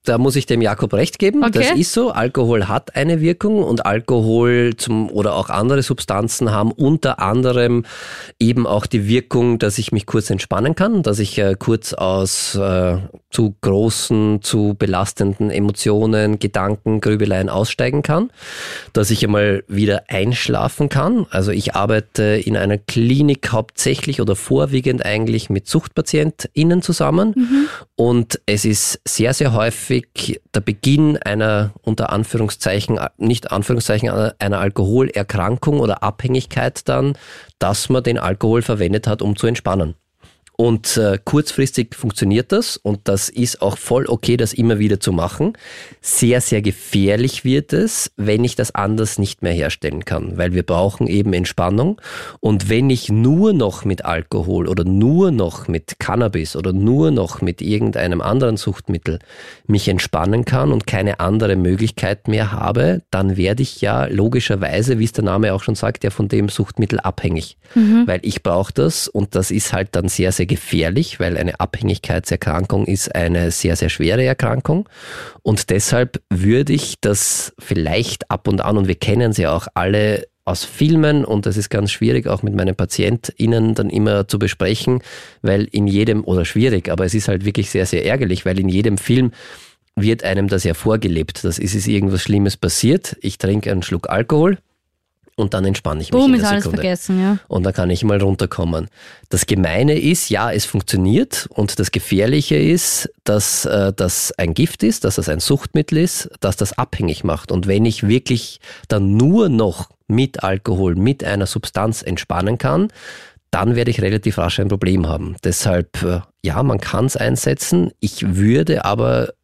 da muss ich dem Jakob recht geben. Okay. Das ist so. Alkohol hat eine Wirkung und Alkohol zum, oder auch andere Substanzen haben unter anderem eben auch die Wirkung, dass ich mich kurz entspannen kann, dass ich äh, kurz aus äh, zu großen, zu belastenden Emotionen, Gedanken, Grübeleien aussteigen kann, dass ich einmal wieder einschlafen kann. Also ich arbeite in einer Klinik hauptsächlich oder vorwiegend eigentlich mit SuchtpatientInnen zusammen mhm. und es ist sehr, sehr häufig häufig der Beginn einer unter Anführungszeichen, nicht Anführungszeichen, einer Alkoholerkrankung oder Abhängigkeit dann, dass man den Alkohol verwendet hat, um zu entspannen. Und äh, kurzfristig funktioniert das und das ist auch voll okay, das immer wieder zu machen. Sehr, sehr gefährlich wird es, wenn ich das anders nicht mehr herstellen kann, weil wir brauchen eben Entspannung. Und wenn ich nur noch mit Alkohol oder nur noch mit Cannabis oder nur noch mit irgendeinem anderen Suchtmittel mich entspannen kann und keine andere Möglichkeit mehr habe, dann werde ich ja logischerweise, wie es der Name auch schon sagt, ja von dem Suchtmittel abhängig. Mhm. Weil ich brauche das und das ist halt dann sehr, sehr gefährlich, weil eine Abhängigkeitserkrankung ist eine sehr, sehr schwere Erkrankung. Und deshalb würde ich das vielleicht ab und an, und wir kennen sie auch alle, aus Filmen und das ist ganz schwierig auch mit meinen PatientInnen dann immer zu besprechen, weil in jedem, oder schwierig, aber es ist halt wirklich sehr, sehr ärgerlich, weil in jedem Film wird einem das ja vorgelebt. Das ist, ist irgendwas Schlimmes passiert. Ich trinke einen Schluck Alkohol und dann entspanne ich mich. Boom, in ist der alles Sekunde. vergessen, ja. Und dann kann ich mal runterkommen. Das Gemeine ist, ja, es funktioniert und das Gefährliche ist, dass äh, das ein Gift ist, dass das ein Suchtmittel ist, dass das abhängig macht. Und wenn ich wirklich dann nur noch mit Alkohol, mit einer Substanz entspannen kann, dann werde ich relativ rasch ein Problem haben. Deshalb, äh, ja, man kann es einsetzen. Ich würde aber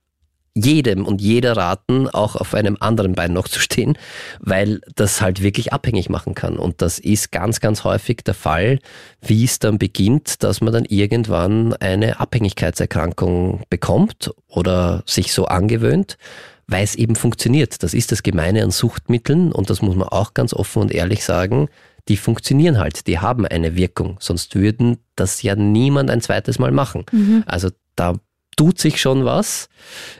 jedem und jeder raten, auch auf einem anderen Bein noch zu stehen, weil das halt wirklich abhängig machen kann. Und das ist ganz, ganz häufig der Fall, wie es dann beginnt, dass man dann irgendwann eine Abhängigkeitserkrankung bekommt oder sich so angewöhnt, weil es eben funktioniert. Das ist das Gemeine an Suchtmitteln und das muss man auch ganz offen und ehrlich sagen. Die funktionieren halt, die haben eine Wirkung, sonst würden das ja niemand ein zweites Mal machen. Also da tut sich schon was.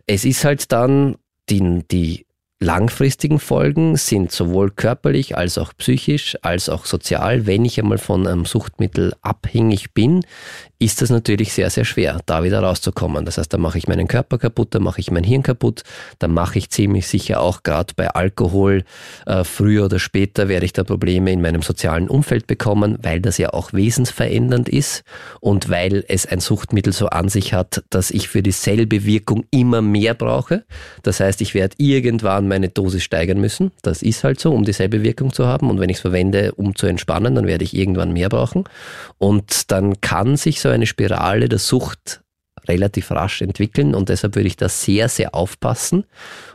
Es ist halt dann, die, die langfristigen Folgen sind sowohl körperlich als auch psychisch als auch sozial. Wenn ich einmal von einem Suchtmittel abhängig bin, ist das natürlich sehr, sehr schwer, da wieder rauszukommen. Das heißt, da mache ich meinen Körper kaputt, da mache ich mein Hirn kaputt, da mache ich ziemlich sicher auch gerade bei Alkohol, äh, früher oder später werde ich da Probleme in meinem sozialen Umfeld bekommen, weil das ja auch wesensverändernd ist und weil es ein Suchtmittel so an sich hat, dass ich für dieselbe Wirkung immer mehr brauche. Das heißt, ich werde irgendwann meine Dosis steigern müssen. Das ist halt so, um dieselbe Wirkung zu haben. Und wenn ich es verwende, um zu entspannen, dann werde ich irgendwann mehr brauchen. Und dann kann sich so eine Spirale der Sucht relativ rasch entwickeln. Und deshalb würde ich da sehr, sehr aufpassen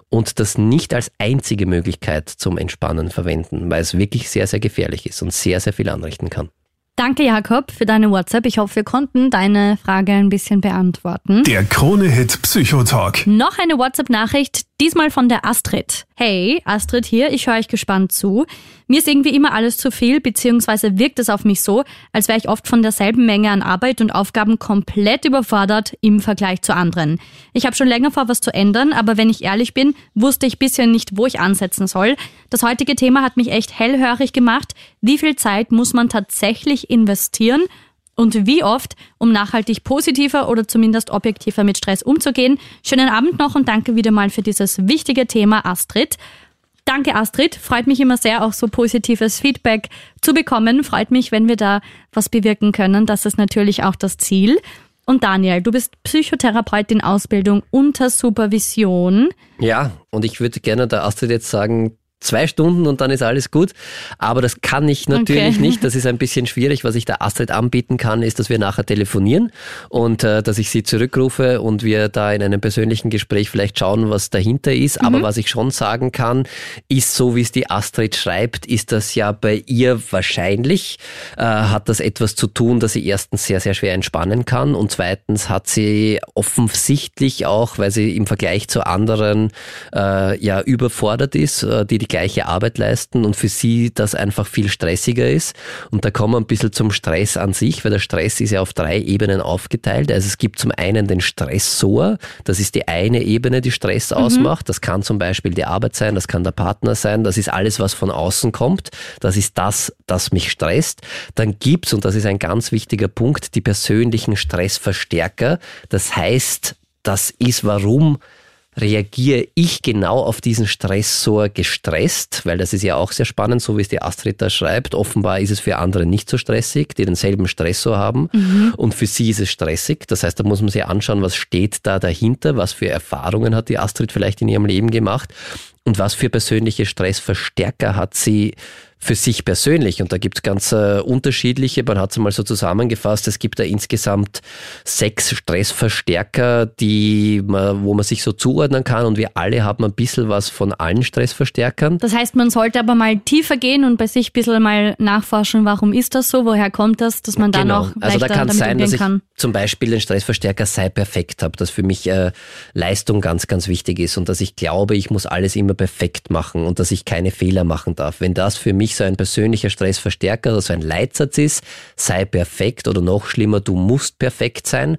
und das nicht als einzige Möglichkeit zum Entspannen verwenden, weil es wirklich sehr, sehr gefährlich ist und sehr, sehr viel anrichten kann. Danke, Jakob, für deine WhatsApp. Ich hoffe, wir konnten deine Frage ein bisschen beantworten. Der Krone-Hit Psychotalk. Noch eine WhatsApp-Nachricht, diesmal von der Astrid. Hey, Astrid hier, ich höre euch gespannt zu. Mir ist irgendwie immer alles zu viel, beziehungsweise wirkt es auf mich so, als wäre ich oft von derselben Menge an Arbeit und Aufgaben komplett überfordert im Vergleich zu anderen. Ich habe schon länger vor, was zu ändern, aber wenn ich ehrlich bin, wusste ich bisher nicht, wo ich ansetzen soll. Das heutige Thema hat mich echt hellhörig gemacht. Wie viel Zeit muss man tatsächlich investieren? Und wie oft, um nachhaltig positiver oder zumindest objektiver mit Stress umzugehen. Schönen Abend noch und danke wieder mal für dieses wichtige Thema, Astrid. Danke, Astrid. Freut mich immer sehr, auch so positives Feedback zu bekommen. Freut mich, wenn wir da was bewirken können. Das ist natürlich auch das Ziel. Und Daniel, du bist Psychotherapeut in Ausbildung unter Supervision. Ja, und ich würde gerne der Astrid jetzt sagen, zwei Stunden und dann ist alles gut. Aber das kann ich natürlich Okay. nicht. Das ist ein bisschen schwierig. Was ich der Astrid anbieten kann, ist, dass wir nachher telefonieren und äh, dass ich sie zurückrufe und wir da in einem persönlichen Gespräch vielleicht schauen, was dahinter ist. Aber was ich schon sagen kann, ist so, wie es die Astrid schreibt, ist das ja bei ihr wahrscheinlich, äh, hat das etwas zu tun, dass sie erstens sehr, sehr schwer entspannen kann und zweitens hat sie offensichtlich auch, weil sie im Vergleich zu anderen äh, ja überfordert ist, äh, die die gleiche Arbeit leisten und für sie das einfach viel stressiger ist. Und da kommen wir ein bisschen zum Stress an sich, weil der Stress ist ja auf drei Ebenen aufgeteilt. Also es gibt zum einen den Stressor, das ist die eine Ebene, die Stress ausmacht. Das kann zum Beispiel die Arbeit sein, das kann der Partner sein, das ist alles, was von außen kommt. Das ist das, das mich stresst. Dann gibt's, und das ist ein ganz wichtiger Punkt, die persönlichen Stressverstärker. Das heißt, das ist, warum reagiere ich genau auf diesen Stressor gestresst, weil das ist ja auch sehr spannend, so wie es die Astrid da schreibt. Offenbar ist es für andere nicht so stressig, die denselben Stressor haben. Und für sie ist es stressig. Das heißt, da muss man sich anschauen, was steht da dahinter, was für Erfahrungen hat die Astrid vielleicht in ihrem Leben gemacht? Und was für persönliche Stressverstärker hat sie für sich persönlich. Und da gibt es ganz äh, unterschiedliche. Man hat es mal so zusammengefasst, es gibt da insgesamt sechs Stressverstärker, die man, wo man sich so zuordnen kann. Und wir alle haben ein bisschen was von allen Stressverstärkern. Das heißt, man sollte aber mal tiefer gehen und bei sich ein bisschen mal nachforschen, warum ist das so, woher kommt das, dass man dann auch Also da kann es sein, dass ich kann. zum Beispiel den Stressverstärker sei perfekt habe, dass für mich äh, Leistung ganz, ganz wichtig ist und dass ich glaube, ich muss alles immer perfekt machen und dass ich keine Fehler machen darf. Wenn das für mich mich so ein persönlicher Stressverstärker oder so ein Leitsatz ist, sei perfekt oder noch schlimmer, du musst perfekt sein,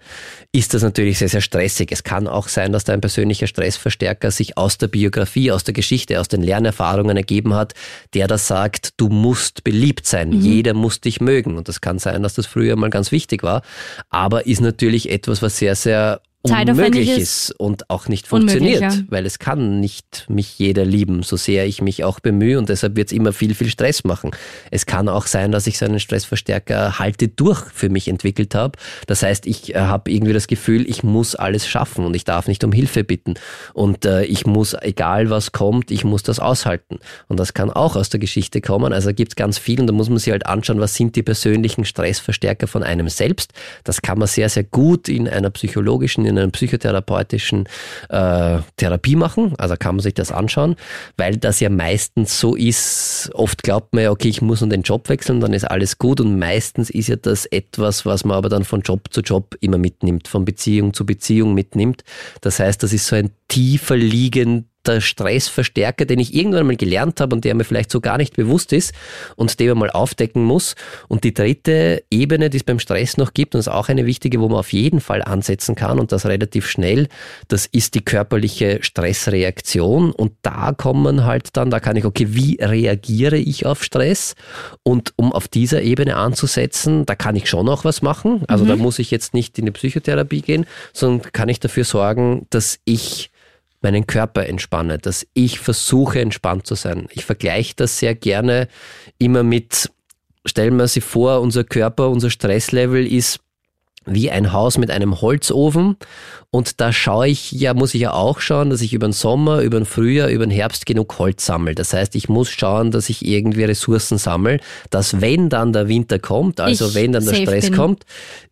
ist das natürlich sehr, sehr stressig. Es kann auch sein, dass da ein persönlicher Stressverstärker sich aus der Biografie, aus der Geschichte, aus den Lernerfahrungen ergeben hat, der da sagt, du musst beliebt sein, mhm. jeder muss dich mögen. Und das kann sein, dass das früher mal ganz wichtig war, aber ist natürlich etwas, was sehr, sehr unmöglich ist und auch nicht funktioniert, ja. weil es kann nicht mich jeder lieben, so sehr ich mich auch bemühe und deshalb wird es immer viel, viel Stress machen. Es kann auch sein, dass ich so einen Stressverstärker halte durch für mich entwickelt habe. Das heißt, ich äh, habe irgendwie das Gefühl, ich muss alles schaffen und ich darf nicht um Hilfe bitten und äh, ich muss, egal was kommt, ich muss das aushalten. Und das kann auch aus der Geschichte kommen. Also gibt es ganz viel und da muss man sich halt anschauen, was sind die persönlichen Stressverstärker von einem selbst. Das kann man sehr, sehr gut in einer psychologischen, in einer psychotherapeutischen äh, Therapie machen. Also kann man sich das anschauen, weil das ja meistens so ist. Oft glaubt man ja, okay, ich muss nur den Job wechseln, dann ist alles gut. Und meistens ist ja das etwas, was man aber dann von Job zu Job immer mitnimmt, von Beziehung zu Beziehung mitnimmt. Das heißt, das ist so ein tiefer liegend der Stressverstärker, den ich irgendwann mal gelernt habe und der mir vielleicht so gar nicht bewusst ist und den man mal aufdecken muss. Und die dritte Ebene, die es beim Stress noch gibt, und das ist auch eine wichtige, wo man auf jeden Fall ansetzen kann und das relativ schnell, das ist die körperliche Stressreaktion. Und da kommen halt dann, da kann ich, okay, wie reagiere ich auf Stress? Und um auf dieser Ebene anzusetzen, da kann ich schon auch was machen. Also mhm. da muss ich jetzt nicht in die Psychotherapie gehen, sondern kann ich dafür sorgen, dass ich meinen Körper entspanne, dass ich versuche entspannt zu sein. Ich vergleiche das sehr gerne immer mit, stellen wir sich vor, unser Körper, unser Stresslevel ist wie ein Haus mit einem Holzofen und da schaue ich ja, muss ich ja auch schauen, dass ich über den Sommer, über den Frühjahr, über den Herbst genug Holz sammle. Das heißt, ich muss schauen, dass ich irgendwie Ressourcen sammle, dass wenn dann der Winter kommt, also ich wenn dann der Stress bin. kommt,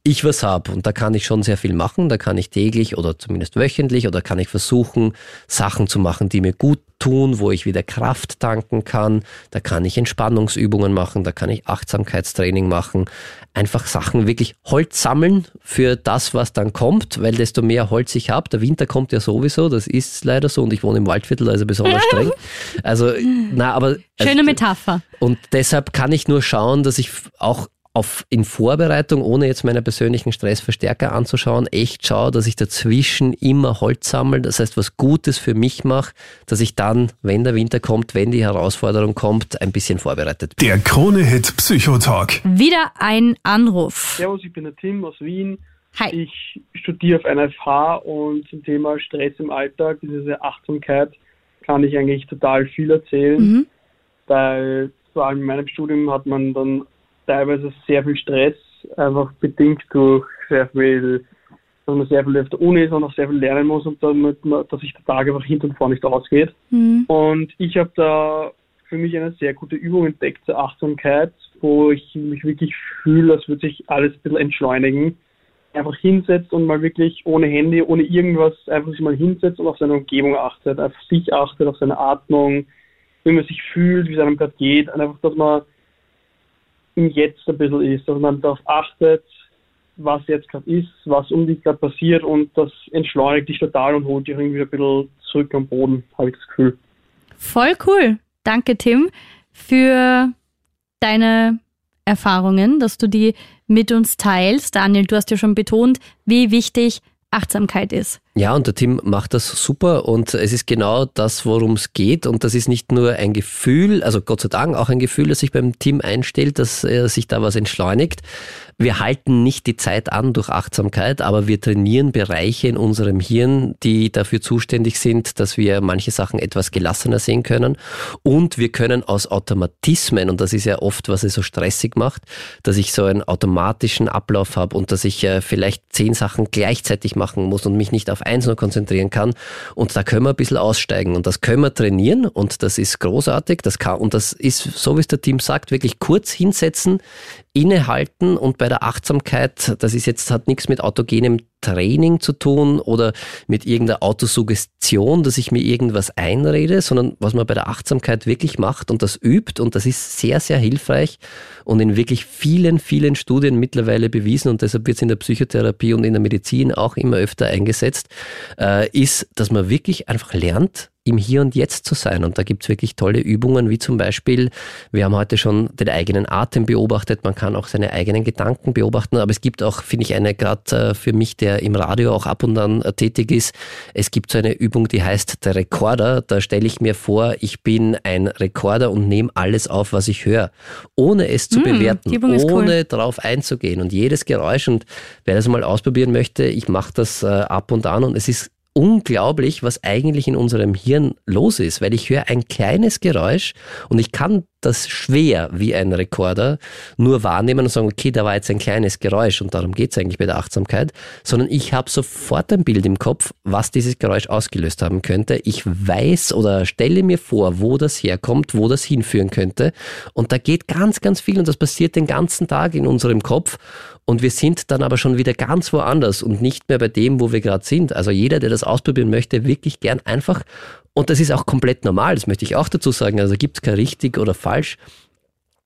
ich was habe. Und da kann ich schon sehr viel machen. Da kann ich täglich oder zumindest wöchentlich oder kann ich versuchen, Sachen zu machen, die mir gut tun, wo ich wieder Kraft tanken kann. Da kann ich Entspannungsübungen machen, da kann ich Achtsamkeitstraining machen. Einfach Sachen wirklich Holz sammeln für das, was dann kommt, weil desto mehr Holz ich habe. Der Winter kommt ja sowieso, das ist leider so und ich wohne im Waldviertel, also besonders streng. Also, na, aber. Schöne also, Metapher. Und deshalb kann ich nur schauen, dass ich auch auf, in Vorbereitung, ohne jetzt meine persönlichen Stressverstärker anzuschauen, echt schaue, dass ich dazwischen immer Holz sammle, das heißt, was Gutes für mich mache, dass ich dann, wenn der Winter kommt, wenn die Herausforderung kommt, ein bisschen vorbereitet bin. Der Krone-Hit Psychotalk. Wieder ein Anruf. Servus, ich bin der Tim aus Wien. Hi. Ich studiere auf einer FH und zum Thema Stress im Alltag, diese Achtsamkeit, kann ich eigentlich total viel erzählen. Mhm. Weil vor allem in meinem Studium hat man dann teilweise sehr viel Stress, einfach bedingt durch sehr viel, dass man sehr viel auf der Uni ist und auch sehr viel lernen muss und damit dass sich der Tag einfach hinten und vorne nicht ausgeht. Mhm. Und ich habe da für mich eine sehr gute Übung entdeckt zur Achtsamkeit, wo ich mich wirklich fühle, als würde sich alles ein bisschen entschleunigen einfach hinsetzt und mal wirklich ohne Handy, ohne irgendwas einfach sich mal hinsetzt und auf seine Umgebung achtet, auf sich achtet, auf seine Atmung, wie man sich fühlt, wie es einem gerade geht, einfach, dass man im Jetzt ein bisschen ist, dass man darauf achtet, was jetzt gerade ist, was um dich gerade passiert und das entschleunigt dich total und holt dich irgendwie ein bisschen zurück am Boden, habe ich das Gefühl. Voll cool. Danke, Tim, für deine Erfahrungen, dass du die mit uns teilst. Daniel, du hast ja schon betont, wie wichtig Achtsamkeit ist. Ja, und der Tim macht das super und es ist genau das, worum es geht. Und das ist nicht nur ein Gefühl, also Gott sei Dank auch ein Gefühl, das sich beim Tim einstellt, dass er sich da was entschleunigt. Wir halten nicht die Zeit an durch Achtsamkeit, aber wir trainieren Bereiche in unserem Hirn, die dafür zuständig sind, dass wir manche Sachen etwas gelassener sehen können. Und wir können aus Automatismen, und das ist ja oft, was es so stressig macht, dass ich so einen automatischen Ablauf habe und dass ich äh, vielleicht zehn Sachen gleichzeitig machen muss und mich nicht auf eins nur konzentrieren kann. Und da können wir ein bisschen aussteigen und das können wir trainieren und das ist großartig. Das kann, und das ist, so wie es der Team sagt, wirklich kurz hinsetzen, innehalten und bei der Achtsamkeit, das ist jetzt, hat nichts mit autogenem Training zu tun oder mit irgendeiner Autosuggestion, dass ich mir irgendwas einrede, sondern was man bei der Achtsamkeit wirklich macht und das übt und das ist sehr, sehr hilfreich und in wirklich vielen, vielen Studien mittlerweile bewiesen und deshalb wird es in der Psychotherapie und in der Medizin auch immer öfter eingesetzt, äh, ist, dass man wirklich einfach lernt, im Hier und Jetzt zu sein. Und da gibt's wirklich tolle Übungen, wie zum Beispiel, wir haben heute schon den eigenen Atem beobachtet, man kann auch seine eigenen Gedanken beobachten, aber es gibt auch, finde ich, eine gerade äh, für mich, der im Radio auch ab und an äh, tätig ist, es gibt so eine Übung, die heißt der Rekorder. Da stelle ich mir vor, ich bin ein Rekorder und nehme alles auf, was ich höre, ohne es zu mm, bewerten, ohne cool. darauf einzugehen. Und jedes Geräusch, und wer das mal ausprobieren möchte, ich mache das äh, ab und an und es ist unglaublich, was eigentlich in unserem Hirn los ist, weil ich höre ein kleines Geräusch und ich kann das schwer wie ein Rekorder nur wahrnehmen und sagen, okay, da war jetzt ein kleines Geräusch und darum geht es eigentlich bei der Achtsamkeit, sondern ich habe sofort ein Bild im Kopf, was dieses Geräusch ausgelöst haben könnte. Ich weiß oder stelle mir vor, wo das herkommt, wo das hinführen könnte und da geht ganz, ganz viel und das passiert den ganzen Tag in unserem Kopf und wir sind dann aber schon wieder ganz woanders und nicht mehr bei dem, wo wir gerade sind. Also jeder, der das ausprobieren möchte, wirklich gern einfach und das ist auch komplett normal, das möchte ich auch dazu sagen. Also gibt es kein richtig oder falsch.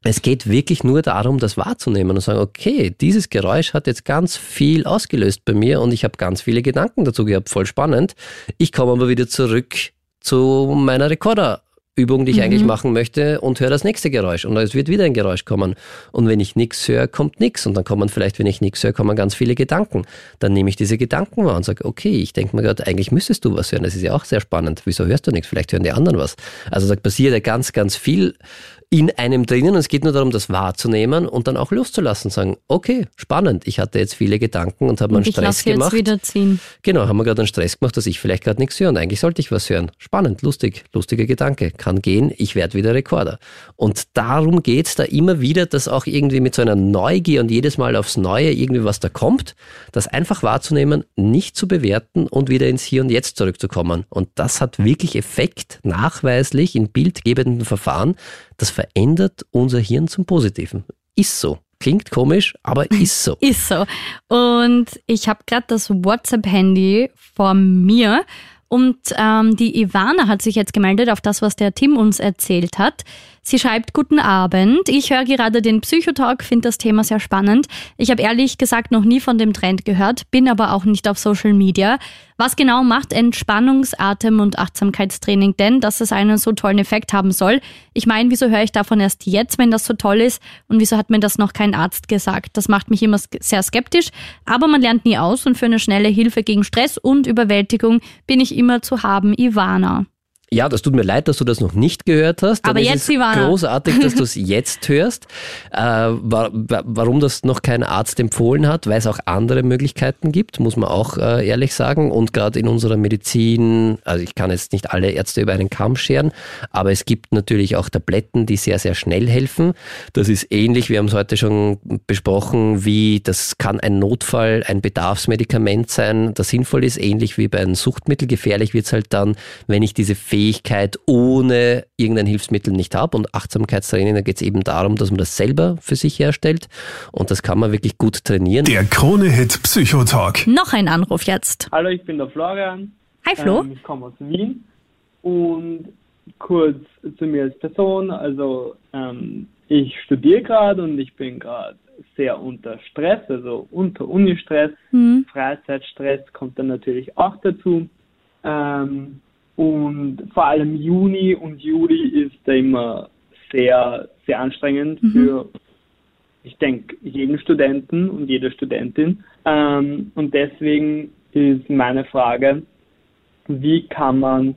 Es geht wirklich nur darum, das wahrzunehmen und sagen, okay, dieses Geräusch hat jetzt ganz viel ausgelöst bei mir und ich habe ganz viele Gedanken dazu gehabt, voll spannend. Ich komme aber wieder zurück zu meiner Rekorder Übung, die ich mhm. eigentlich machen möchte und höre das nächste Geräusch und es wird wieder ein Geräusch kommen. Und wenn ich nichts höre, kommt nichts und dann kommen vielleicht, wenn ich nichts höre, kommen ganz viele Gedanken. Dann nehme ich diese Gedanken wahr und sage, okay, ich denke mir gerade, eigentlich müsstest du was hören. Das ist ja auch sehr spannend. Wieso hörst du nichts? Vielleicht hören die anderen was. Also da passiert ja ganz, ganz viel in einem drinnen und es geht nur darum, das wahrzunehmen und dann auch loszulassen, sagen, okay, spannend, ich hatte jetzt viele Gedanken und habe mir einen Stress gemacht. Jetzt wieder ziehen. Genau, haben wir gerade einen Stress gemacht, dass ich vielleicht gerade nichts höre und eigentlich sollte ich was hören. Spannend, lustig, lustiger Gedanke, kann gehen, ich werde wieder Rekorder. Und darum geht es da immer wieder, dass auch irgendwie mit so einer Neugier und jedes Mal aufs Neue irgendwie was da kommt, das einfach wahrzunehmen, nicht zu bewerten und wieder ins Hier und Jetzt zurückzukommen. Und das hat wirklich Effekt, nachweislich in bildgebenden Verfahren, das verändert unser Hirn zum Positiven. Ist so. Klingt komisch, aber ist so. ist so. Und ich habe gerade das WhatsApp-Handy vor mir und ähm, die Ivana hat sich jetzt gemeldet auf das, was der Tim uns erzählt hat. Sie schreibt, guten Abend. Ich höre gerade den Psychotalk, finde das Thema sehr spannend. Ich habe ehrlich gesagt noch nie von dem Trend gehört, bin aber auch nicht auf Social Media. Was genau macht Entspannungs-, Atem- und Achtsamkeitstraining denn, dass es einen so tollen Effekt haben soll? Ich meine, wieso höre ich davon erst jetzt, wenn das so toll ist? Und wieso hat mir das noch kein Arzt gesagt? Das macht mich immer sehr skeptisch, aber man lernt nie aus und für eine schnelle Hilfe gegen Stress und Überwältigung bin ich immer zu haben, Ivana. Ja, das tut mir leid, dass du das noch nicht gehört hast. Aber jetzt, ist Ivana. großartig, dass du es jetzt hörst. Äh, warum das noch kein Arzt empfohlen hat, weil es auch andere Möglichkeiten gibt, muss man auch äh, ehrlich sagen. Und gerade in unserer Medizin, also ich kann jetzt nicht alle Ärzte über einen Kamm scheren, aber es gibt natürlich auch Tabletten, die sehr, sehr schnell helfen. Das ist ähnlich, wir haben es heute schon besprochen, wie das kann ein Notfall, ein Bedarfsmedikament sein, das sinnvoll ist, ähnlich wie bei einem Suchtmittel. Gefährlich wird es halt dann, wenn ich diese Fähigkeit ohne irgendein Hilfsmittel nicht habe. Und Achtsamkeitstraining, da geht es eben darum, dass man das selber für sich herstellt. Und das kann man wirklich gut trainieren. Der Krone-Hit Psychotalk. Noch ein Anruf jetzt. Hallo, ich bin der Florian. Hi Flo. Ähm, ich komme aus Wien. Und kurz zu mir als Person. Also ähm, ich studiere gerade und ich bin gerade sehr unter Stress, also unter Unistress. Mhm. Freizeitstress kommt dann natürlich auch dazu. Ähm, und vor allem Juni und Juli ist da immer sehr, sehr anstrengend mhm. für, ich denke, jeden Studenten und jede Studentin. Ähm, und deswegen ist meine Frage, wie kann man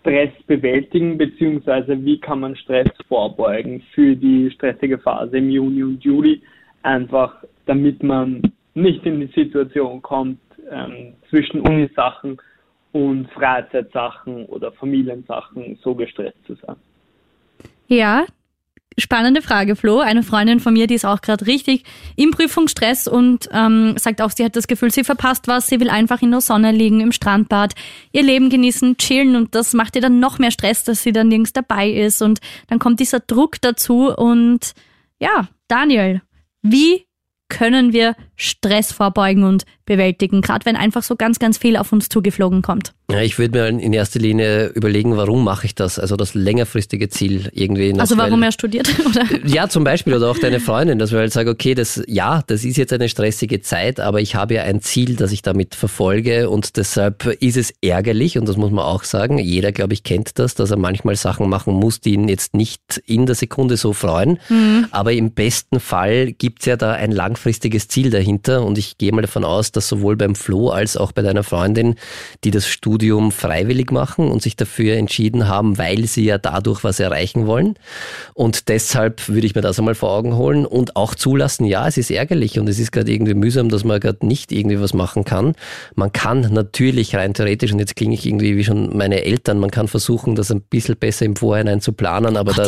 Stress bewältigen, beziehungsweise wie kann man Stress vorbeugen für die stressige Phase im Juni und Juli, einfach damit man nicht in die Situation kommt, ähm, zwischen Unisachen und Freizeitsachen oder Familiensachen so gestresst zu sein. Ja, spannende Frage, Flo. Eine Freundin von mir, die ist auch gerade richtig im Prüfungsstress und ähm, sagt auch, sie hat das Gefühl, sie verpasst was. Sie will einfach in der Sonne liegen, im Strandbad, ihr Leben genießen, chillen und das macht ihr dann noch mehr Stress, dass sie dann nirgends dabei ist und dann kommt dieser Druck dazu und ja, Daniel, wie können wir Stress vorbeugen und bewältigen, gerade wenn einfach so ganz, ganz viel auf uns zugeflogen kommt? Ja, ich würde mir in erster Linie überlegen, warum mache ich das? Also das längerfristige Ziel irgendwie. Also warum weil, er studiert, oder? Ja, zum Beispiel oder auch deine Freundin, dass wir halt sagen, okay, das ja, das ist jetzt eine stressige Zeit, aber ich habe ja ein Ziel, das ich damit verfolge und deshalb ist es ärgerlich und das muss man auch sagen. Jeder, glaube ich, kennt das, dass er manchmal Sachen machen muss, die ihn jetzt nicht in der Sekunde so freuen. Mhm. Aber im besten Fall gibt's ja da ein langfristiges Ziel dahinter und ich gehe mal davon aus, dass sowohl beim Flo als auch bei deiner Freundin, die das Studium freiwillig machen und sich dafür entschieden haben, weil sie ja dadurch was erreichen wollen. Und deshalb würde ich mir das einmal vor Augen holen und auch zulassen, ja, es ist ärgerlich und es ist gerade irgendwie mühsam, dass man gerade nicht irgendwie was machen kann. Man kann natürlich rein theoretisch, und jetzt klinge ich irgendwie wie schon meine Eltern, man kann versuchen, das ein bisschen besser im Vorhinein zu planen, aber da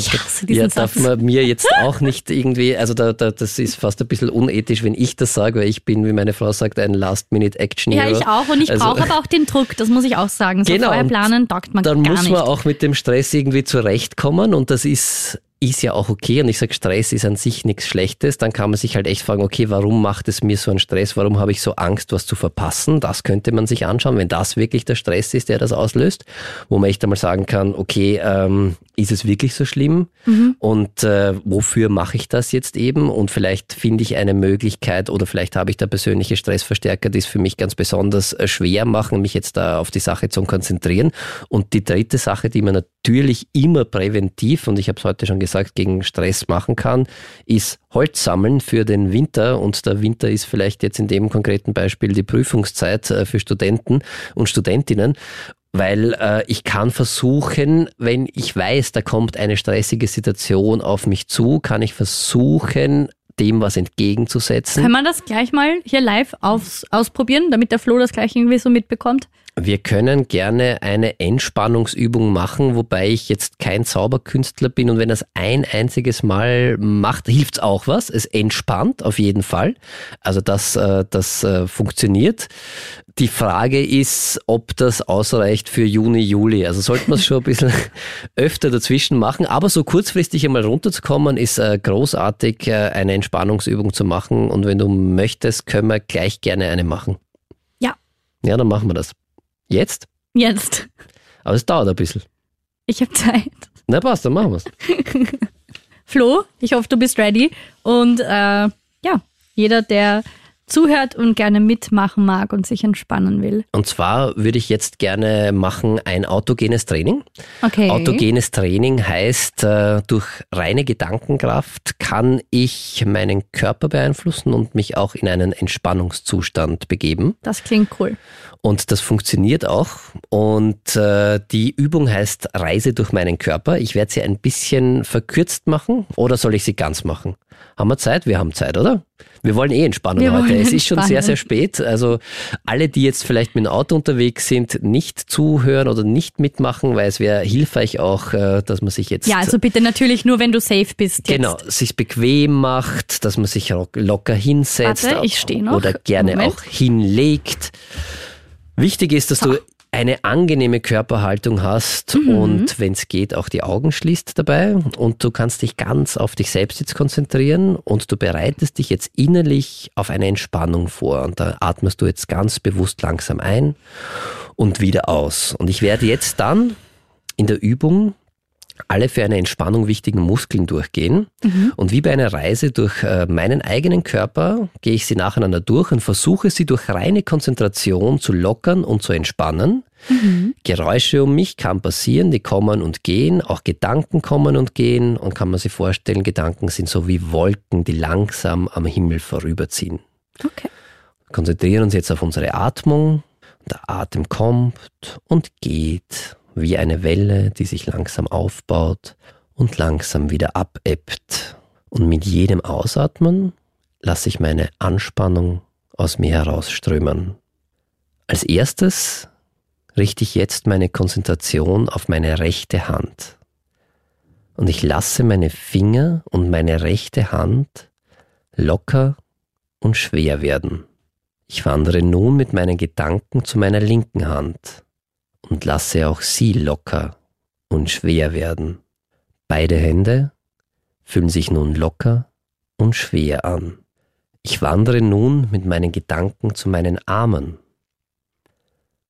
ja, darf man mir jetzt auch nicht irgendwie, also da, da, das ist fast ein bisschen unethisch, wenn ich das sage, weil ich bin, wie meine Frau sagt, ein Last-Minute-Action. Ja, ich auch und ich also, brauche aber auch den Druck, das muss ich auch sagen. So genau, vorher planen taugt man dann gar muss man nicht. auch mit dem Stress irgendwie zurechtkommen und das ist ist ja auch okay. Und ich sage, Stress ist an sich nichts Schlechtes, dann kann man sich halt echt fragen, okay, warum macht es mir so einen Stress, warum habe ich so Angst, was zu verpassen? Das könnte man sich anschauen, wenn das wirklich der Stress ist, der das auslöst, wo man echt einmal sagen kann, okay, ähm, ist es wirklich so schlimm? Mhm. und äh, wofür mache ich das jetzt eben? Und vielleicht finde ich eine Möglichkeit oder vielleicht habe ich da persönliche Stressverstärker, die es für mich ganz besonders äh, schwer machen, mich jetzt da auf die Sache zu konzentrieren. Und die dritte Sache, die man natürlich immer präventiv und ich habe es heute schon gesagt, gegen Stress machen kann, ist Holz sammeln für den Winter und der Winter ist vielleicht jetzt in dem konkreten Beispiel die Prüfungszeit äh, für Studenten und Studentinnen weil äh, ich kann versuchen, wenn ich weiß, da kommt eine stressige Situation auf mich zu, kann ich versuchen, dem was entgegenzusetzen. Kann man das gleich mal hier live aufs, ausprobieren, damit der Flo das gleich irgendwie so mitbekommt? Wir können gerne eine Entspannungsübung machen, wobei ich jetzt kein Zauberkünstler bin und wenn das ein einziges Mal macht, hilft's auch was. Es entspannt auf jeden Fall. Also das, äh, das äh, funktioniert. Die Frage ist, ob das ausreicht für Juni, Juli. Also sollte man es schon ein bisschen öfter dazwischen machen. Aber so kurzfristig einmal runterzukommen, ist äh, großartig, eine Entspannungsübung zu machen. Und wenn du möchtest, können wir gleich gerne eine machen. Ja. Ja, dann machen wir das. Jetzt? Jetzt. Aber es dauert ein bisschen. Ich habe Zeit. Na passt, dann machen wir's. Flo, ich hoffe, du bist ready. Und äh, ja, jeder, der zuhört und gerne mitmachen mag und sich entspannen will. Und zwar würde ich jetzt gerne machen ein autogenes Training. Okay. Autogenes Training heißt, äh, durch reine Gedankenkraft kann ich meinen Körper beeinflussen und mich auch in einen Entspannungszustand begeben. Das klingt cool. Und das funktioniert auch. Und äh, die Übung heißt Reise durch meinen Körper. Ich werde sie ein bisschen verkürzt machen oder soll ich sie ganz machen? Haben wir Zeit? Wir haben Zeit, oder? Wir wollen eh entspannen wir heute. Es ist schon sehr, sehr spät. Also alle, die jetzt vielleicht mit dem Auto unterwegs sind, nicht zuhören oder nicht mitmachen, weil es wäre hilfreich auch, äh, dass man sich jetzt... Ja, also bitte natürlich nur, wenn du safe bist. Jetzt. Genau, sich bequem macht, dass man sich locker hinsetzt. Warte, ich stehe noch. Oder gerne Moment. auch hinlegt. Wichtig ist, dass du eine angenehme Körperhaltung hast mhm. und wenn es geht, auch die Augen schließt dabei und du kannst dich ganz auf dich selbst jetzt konzentrieren und du bereitest dich jetzt innerlich auf eine Entspannung vor und da atmest du jetzt ganz bewusst langsam ein und wieder aus. Und ich werde jetzt dann in der Übung alle für eine Entspannung wichtigen Muskeln durchgehen. Mhm. Und wie bei einer Reise durch äh, meinen eigenen Körper gehe ich sie nacheinander durch und versuche sie durch reine Konzentration zu lockern und zu entspannen. Mhm. Geräusche um mich kann passieren, die kommen und gehen, auch Gedanken kommen und gehen und kann man sich vorstellen, Gedanken sind so wie Wolken, die langsam am Himmel vorüberziehen. Okay. Konzentrieren uns jetzt auf unsere Atmung. Der Atem kommt und geht wie eine Welle, die sich langsam aufbaut und langsam wieder abebbt. Und mit jedem Ausatmen lasse ich meine Anspannung aus mir herausströmen. Als erstes richte ich jetzt meine Konzentration auf meine rechte Hand. Und ich lasse meine Finger und meine rechte Hand locker und schwer werden. Ich wandere nun mit meinen Gedanken zu meiner linken Hand und lasse auch sie locker und schwer werden. Beide Hände fühlen sich nun locker und schwer an. Ich wandere nun mit meinen Gedanken zu meinen Armen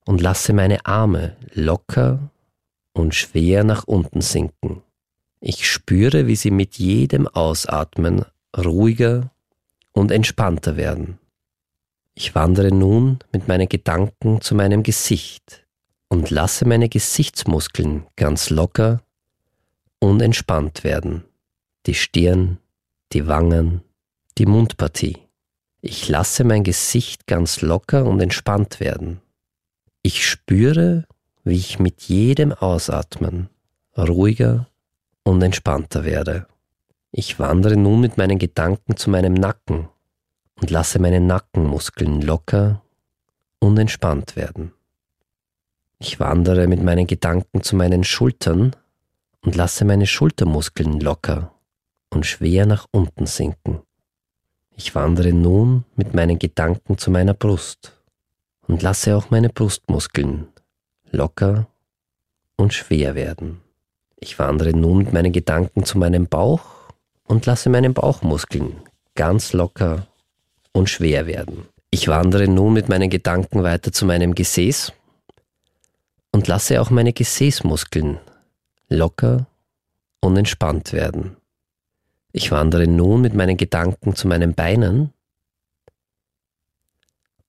und lasse meine Arme locker und schwer nach unten sinken. Ich spüre, wie sie mit jedem Ausatmen ruhiger und entspannter werden. Ich wandere nun mit meinen Gedanken zu meinem Gesicht und lasse meine Gesichtsmuskeln ganz locker und entspannt werden. Die Stirn, die Wangen, die Mundpartie. Ich lasse mein Gesicht ganz locker und entspannt werden. Ich spüre, wie ich mit jedem Ausatmen ruhiger und entspannter werde. Ich wandere nun mit meinen Gedanken zu meinem Nacken und lasse meine Nackenmuskeln locker und entspannt werden. Ich wandere mit meinen Gedanken zu meinen Schultern und lasse meine Schultermuskeln locker und schwer nach unten sinken. Ich wandere nun mit meinen Gedanken zu meiner Brust und lasse auch meine Brustmuskeln locker und schwer werden. Ich wandere nun mit meinen Gedanken zu meinem Bauch und lasse meine Bauchmuskeln ganz locker und schwer werden. Ich wandere nun mit meinen Gedanken weiter zu meinem Gesäß und lasse auch meine Gesäßmuskeln locker und entspannt werden. Ich wandere nun mit meinen Gedanken zu meinen Beinen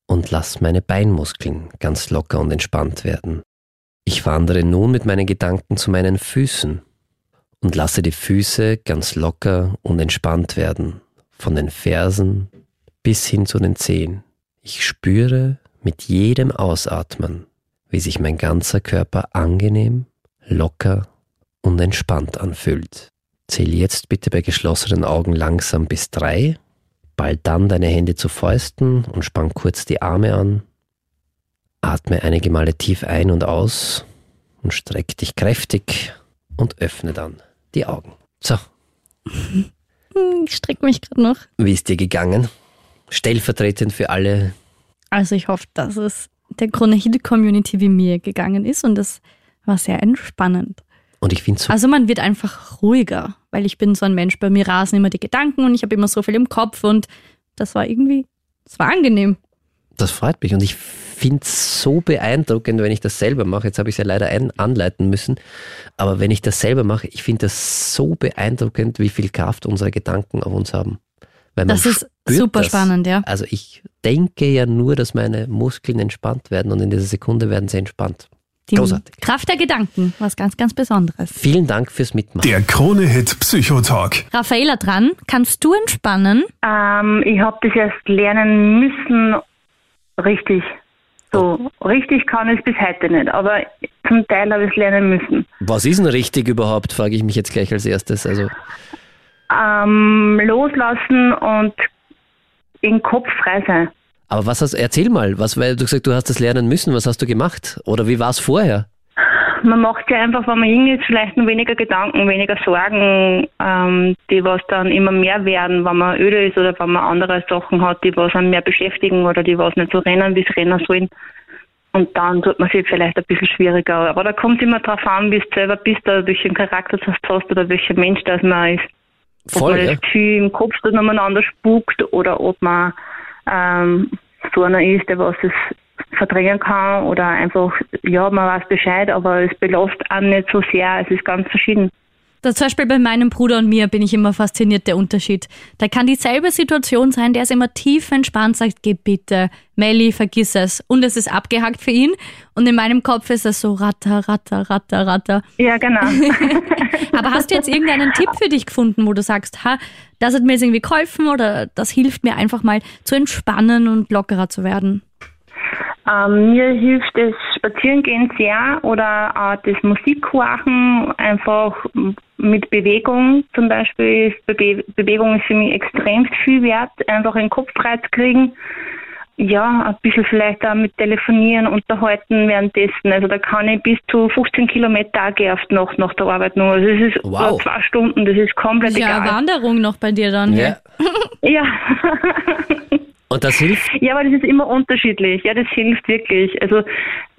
und lasse meine Beinmuskeln ganz locker und entspannt werden. Ich wandere nun mit meinen Gedanken zu meinen Füßen und lasse die Füße ganz locker und entspannt werden, von den Fersen bis hin zu den Zehen. Ich spüre mit jedem Ausatmen, wie sich mein ganzer Körper angenehm, locker und entspannt anfühlt. Zähl jetzt bitte bei geschlossenen Augen langsam bis drei, bald dann deine Hände zu Fäusten und spann kurz die Arme an. Atme einige Male tief ein und aus und streck dich kräftig und öffne dann die Augen. So. Ich strecke mich gerade noch. Wie ist dir gegangen? Stellvertretend für alle. Also ich hoffe, dass es der Krone-Community wie mir gegangen ist und das war sehr entspannend. Und ich finde so. Also man wird einfach ruhiger, weil ich bin so ein Mensch, bei mir rasen immer die Gedanken und ich habe immer so viel im Kopf und das war irgendwie, das war angenehm. Das freut mich und ich finde es so beeindruckend, wenn ich das selber mache. Jetzt habe ich es ja leider ein anleiten müssen, aber wenn ich das selber mache, ich finde das so beeindruckend, wie viel Kraft unsere Gedanken auf uns haben. Das ist super das. spannend, ja. Also ich denke ja nur, dass meine Muskeln entspannt werden und in dieser Sekunde werden sie entspannt. Die Großartig. Kraft der Gedanken, was ganz, ganz Besonderes. Vielen Dank fürs Mitmachen. Der Krone-Hit Psychotalk. Raffaela dran, kannst du entspannen? Ähm, ich habe das erst lernen müssen, richtig. So, richtig kann ich es bis heute nicht, aber zum Teil habe ich es lernen müssen. Was ist denn richtig überhaupt, frage ich mich jetzt gleich als erstes. Also ähm, loslassen und im Kopf frei sein. Aber was hast, erzähl mal, was, weil du gesagt, du hast das lernen müssen, was hast du gemacht? Oder wie war es vorher? Man macht ja einfach, wenn man jung ist, vielleicht nur weniger Gedanken, weniger Sorgen, ähm, die was dann immer mehr werden, wenn man öde ist oder wenn man andere Sachen hat, die was einen mehr beschäftigen oder die was nicht so rennen, wie sie rennen sollen. Und dann tut man sich vielleicht ein bisschen schwieriger. Aber da kommt es immer darauf an, wie du selber bist, oder welchen Charakter du hast oder welcher Mensch das man ist. Voll, ob man ja. das Gefühl im Kopf das umeinander spukt oder ob man ähm, so einer ist, der was es verdrängen kann oder einfach, ja, man weiß Bescheid, aber es belastet einen nicht so sehr. Es ist ganz verschieden. Da zum Beispiel bei meinem Bruder und mir bin ich immer fasziniert, der Unterschied. Da kann dieselbe Situation sein, der ist immer tief entspannt, sagt, geh bitte, Melli, vergiss es. Und es ist abgehackt für ihn. Und in meinem Kopf ist es so ratter, ratter, ratter, ratter. Ja, genau. Aber hast du jetzt irgendeinen Tipp für dich gefunden, wo du sagst, ha, das hat mir jetzt irgendwie geholfen oder das hilft mir einfach mal zu entspannen und lockerer zu werden? Ähm, mir hilft das Spazierengehen sehr oder auch das Musikhorchen, einfach mit Bewegung zum Beispiel. Be Bewegung ist für mich extrem viel wert, einfach den Kopf frei zu kriegen. Ja, ein bisschen vielleicht auch mit Telefonieren, unterhalten währenddessen. Also da kann ich bis zu 15 Kilometer gehen Nacht nach der Arbeit nur. Also das ist Wow. nur zwei Stunden, das ist komplett Ja, egal. Wanderung noch bei dir dann. Ja. Ja. Und das hilft? Ja, aber das ist immer unterschiedlich. Ja, das hilft wirklich. Also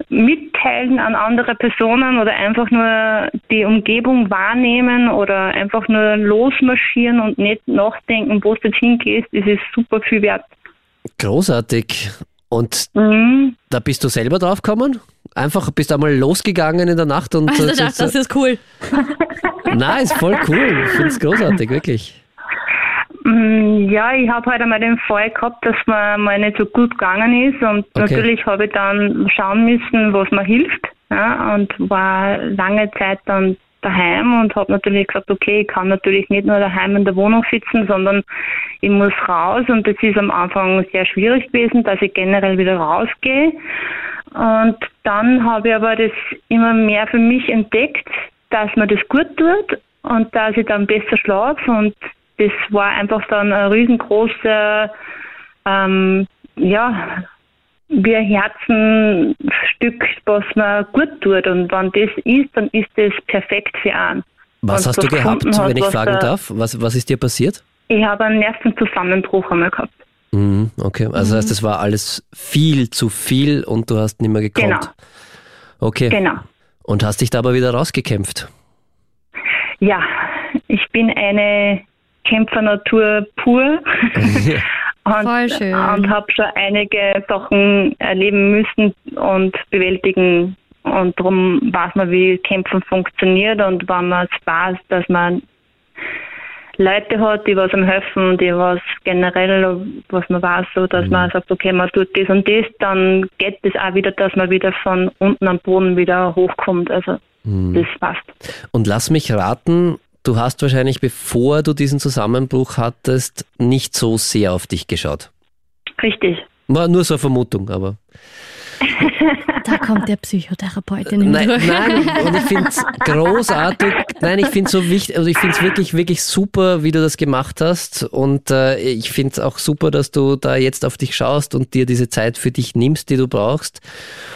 mitteilen an andere Personen oder einfach nur die Umgebung wahrnehmen oder einfach nur losmarschieren und nicht nachdenken, wo du jetzt hingehst, das ist super viel wert. Großartig. Und mhm. da bist du selber drauf gekommen? Einfach bist du einmal losgegangen in der Nacht und. Also, das, das ist cool. Nein, ist voll cool. Ich finde es großartig, wirklich. Mm, ja, ich habe halt einmal den Fall gehabt, dass mir mal nicht so gut gegangen ist und okay. natürlich habe ich dann schauen müssen, was mir hilft ja, und war lange Zeit dann daheim und habe natürlich gesagt, okay, ich kann natürlich nicht nur daheim in der Wohnung sitzen, sondern ich muss raus und das ist am Anfang sehr schwierig gewesen, dass ich generell wieder rausgehe. Und dann habe ich aber das immer mehr für mich entdeckt, dass mir das gut tut und dass ich dann besser schlafe und das war einfach dann ein riesengroßer, ähm, ja, wie ein Herzenstück, was mir gut tut. Und wenn das ist, dann ist das perfekt für einen. Was hast du gehabt, hat, wenn ich fragen da, darf? Was, was ist dir passiert? Ich habe einen Nervenzusammenbruch einmal gehabt. Mhm, okay, also mhm. heißt, es war alles viel zu viel und du hast nicht mehr gekonnt. Genau. Okay. Genau. Und hast dich da aber wieder rausgekämpft? Ja, ich bin eine Kämpfernatur pur. und, Voll schön. und habe schon einige Sachen erleben müssen und bewältigen. Und darum weiß man, wie Kämpfen funktioniert. Und wenn man es weiß, dass man Leute hat, die was am helfen, die was generell, was man weiß, so, dass mhm. man sagt, okay, man tut das und das, dann geht es auch wieder, dass man wieder von unten am Boden wieder hochkommt. Also mhm. das passt. Und lass mich raten, Du hast wahrscheinlich, bevor du diesen Zusammenbruch hattest, nicht so sehr auf dich geschaut. Richtig. War nur so eine Vermutung, aber. Da kommt der Psychotherapeutin in nein, nein, und ich finde es großartig. Nein, ich finde es so wichtig, also ich finde es wirklich, wirklich super, wie du das gemacht hast. Und äh, ich finde es auch super, dass du da jetzt auf dich schaust und dir diese Zeit für dich nimmst, die du brauchst.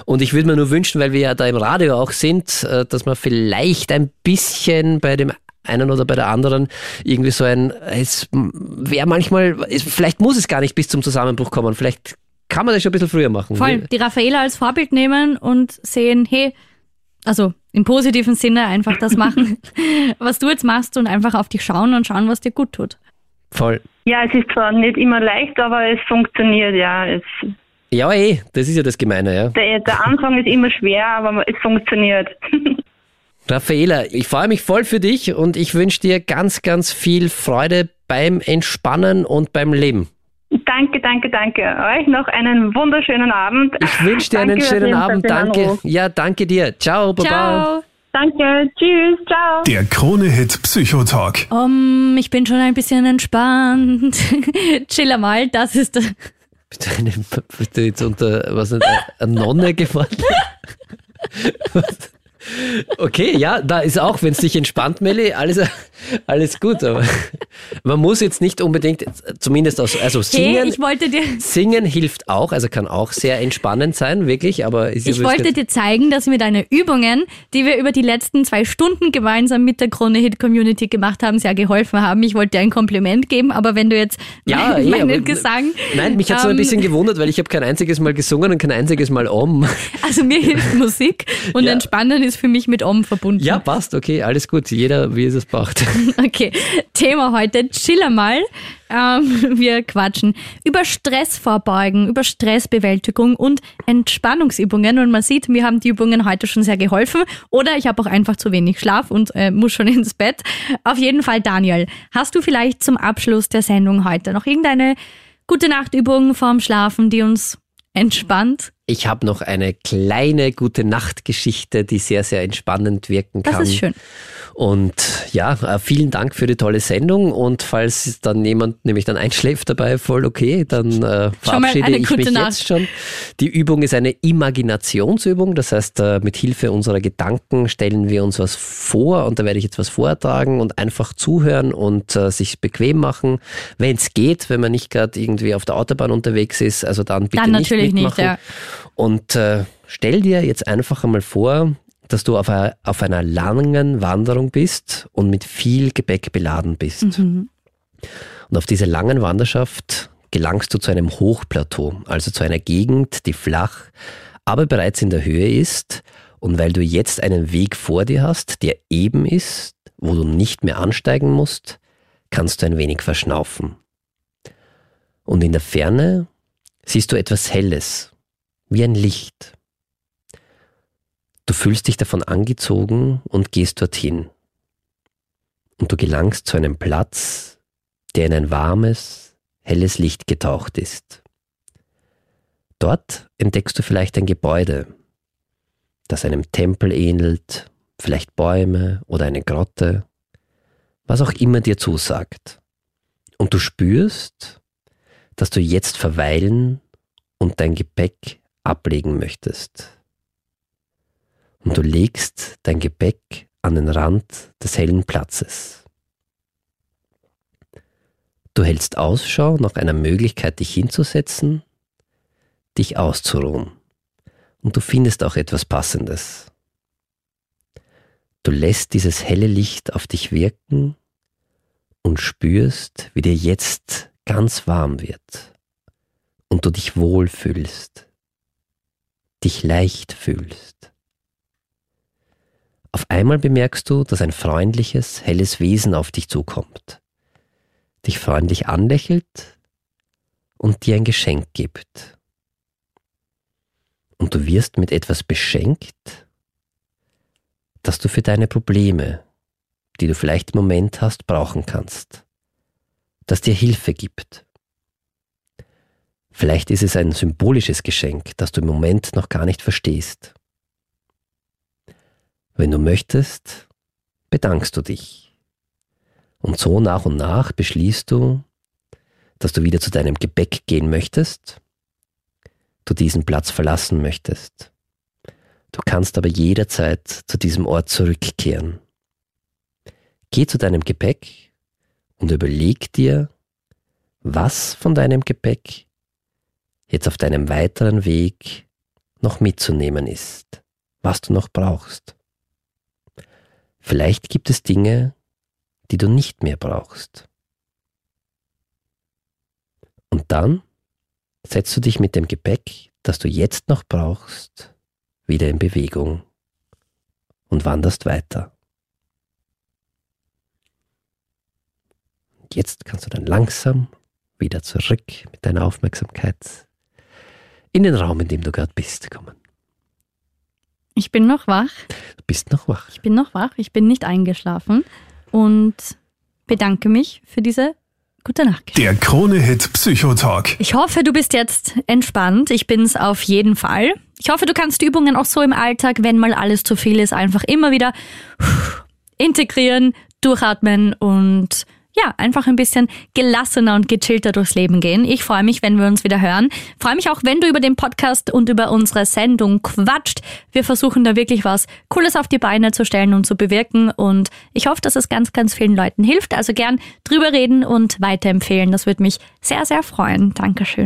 Und ich würde mir nur wünschen, weil wir ja da im Radio auch sind, äh, dass man vielleicht ein bisschen bei dem einen oder bei der anderen irgendwie so ein, es wäre manchmal, es, vielleicht muss es gar nicht bis zum Zusammenbruch kommen, vielleicht kann man das schon ein bisschen früher machen. Voll, die Raffaela als Vorbild nehmen und sehen, hey, also im positiven Sinne einfach das machen, was du jetzt machst und einfach auf dich schauen und schauen, was dir gut tut. Voll. Ja, es ist zwar nicht immer leicht, aber es funktioniert, ja. Es ja, eh, das ist ja das Gemeine, ja. Der, der Anfang ist immer schwer, aber es funktioniert. Raffaela, ich freue mich voll für dich und ich wünsche dir ganz, ganz viel Freude beim Entspannen und beim Leben. Danke, danke, danke. Euch noch einen wunderschönen Abend. Ich wünsche dir einen schönen Abend. Danke. Ja, danke dir. Ciao, Baba. Ciao. Danke, tschüss, ciao. Der Krone-Hit Psychotalk. Um, ich bin schon ein bisschen entspannt. Chill mal, das ist. Bist du, eine, bist du jetzt unter, was nicht, eine Nonne geworden? Okay, ja, da ist auch, wenn es dich entspannt, Melli, alles, alles gut. Aber man muss jetzt nicht unbedingt, zumindest aus, also singen. Hey, ich wollte dir singen hilft auch, also kann auch sehr entspannend sein, wirklich. Aber ich wollte dir zeigen, dass wir deine Übungen, die wir über die letzten zwei Stunden gemeinsam mit der Krone Hit Community gemacht haben, sehr geholfen haben. Ich wollte dir ein Kompliment geben, aber wenn du jetzt ja, meinen, meinen Gesang, nein, mich hat es ähm, so ein bisschen gewundert, weil ich habe kein einziges Mal gesungen und kein einziges Mal om. Also mir hilft Musik und ja. Entspannen ist ist für mich mit Om verbunden. Ja, passt, okay, alles gut. Jeder, wie es es braucht. Okay, Thema heute, chiller mal. Ähm, wir quatschen über Stress vorbeugen, über Stressbewältigung und Entspannungsübungen. Und man sieht, mir haben die Übungen heute schon sehr geholfen. Oder ich habe auch einfach zu wenig Schlaf und äh, muss schon ins Bett. Auf jeden Fall, Daniel, hast du vielleicht zum Abschluss der Sendung heute noch irgendeine gute Nachtübung vorm Schlafen, die uns entspannt? Ich habe noch eine kleine gute Nachtgeschichte, die sehr, sehr entspannend wirken kann. Das ist schön. Und ja, äh, vielen Dank für die tolle Sendung. Und falls dann jemand nämlich dann einschläft dabei, voll okay, dann äh, verabschiede ich mich Nacht. jetzt schon. Die Übung ist eine Imaginationsübung. Das heißt, äh, mit Hilfe unserer Gedanken stellen wir uns was vor und da werde ich jetzt was vortragen und einfach zuhören und äh, sich bequem machen. Wenn es geht, wenn man nicht gerade irgendwie auf der Autobahn unterwegs ist, also dann bitte dann nicht mitmachen. Nicht, ja. Und äh, stell dir jetzt einfach einmal vor, dass du auf, a, auf einer langen Wanderung bist und mit viel Gepäck beladen bist. Mhm. Und auf dieser langen Wanderschaft gelangst du zu einem Hochplateau, also zu einer Gegend, die flach, aber bereits in der Höhe ist. Und weil du jetzt einen Weg vor dir hast, der eben ist, wo du nicht mehr ansteigen musst, kannst du ein wenig verschnaufen. Und in der Ferne siehst du etwas Helles, wie ein Licht. Du fühlst dich davon angezogen und gehst dorthin. Und du gelangst zu einem Platz, der in ein warmes, helles Licht getaucht ist. Dort entdeckst du vielleicht ein Gebäude, das einem Tempel ähnelt, vielleicht Bäume oder eine Grotte, was auch immer dir zusagt. Und du spürst, dass du jetzt verweilen und dein Gepäck ablegen möchtest. Und du legst dein Gepäck an den Rand des hellen Platzes. Du hältst Ausschau nach einer Möglichkeit, dich hinzusetzen, dich auszuruhen. Und du findest auch etwas Passendes. Du lässt dieses helle Licht auf dich wirken und spürst, wie dir jetzt ganz warm wird und du dich wohl fühlst, dich leicht fühlst. Auf einmal bemerkst du, dass ein freundliches, helles Wesen auf dich zukommt, dich freundlich anlächelt und dir ein Geschenk gibt. Und du wirst mit etwas beschenkt, das du für deine Probleme, die du vielleicht im Moment hast, brauchen kannst, das dir Hilfe gibt. Vielleicht ist es ein symbolisches Geschenk, das du im Moment noch gar nicht verstehst. Wenn du möchtest, bedankst du dich. Und so nach und nach beschließt du, dass du wieder zu deinem Gepäck gehen möchtest, du diesen Platz verlassen möchtest Du kannst aber jederzeit zu diesem Ort zurückkehren. Geh zu deinem Gepäck und überleg dir, was von deinem Gepäck jetzt auf deinem weiteren Weg noch mitzunehmen ist, was du noch brauchst. Vielleicht gibt es Dinge, die du nicht mehr brauchst. Und dann setzt du dich mit dem Gepäck, das du jetzt noch brauchst, wieder in Bewegung und wanderst weiter. Jetzt kannst du dann langsam wieder zurück mit deiner Aufmerksamkeit in den Raum, in dem du gerade bist, kommen. Ich bin noch wach. Du bist noch wach. Ich bin noch wach. Ich bin nicht eingeschlafen und bedanke mich für diese gute Nacht. Der Krone-Hit Psychotalk. Ich hoffe, du bist jetzt entspannt. Ich bin's auf jeden Fall. Ich hoffe, du kannst die Übungen auch so im Alltag, wenn mal alles zu viel ist, einfach immer wieder integrieren, durchatmen und ja, einfach ein bisschen gelassener und gechillter durchs Leben gehen. Ich freue mich, wenn wir uns wieder hören. Freue mich auch, wenn du über den Podcast und über unsere Sendung quatscht. Wir versuchen da wirklich was Cooles auf die Beine zu stellen und zu bewirken. Und ich hoffe, dass es ganz, ganz vielen Leuten hilft. Also gern drüber reden und weiterempfehlen. Das würde mich sehr, sehr freuen. Dankeschön.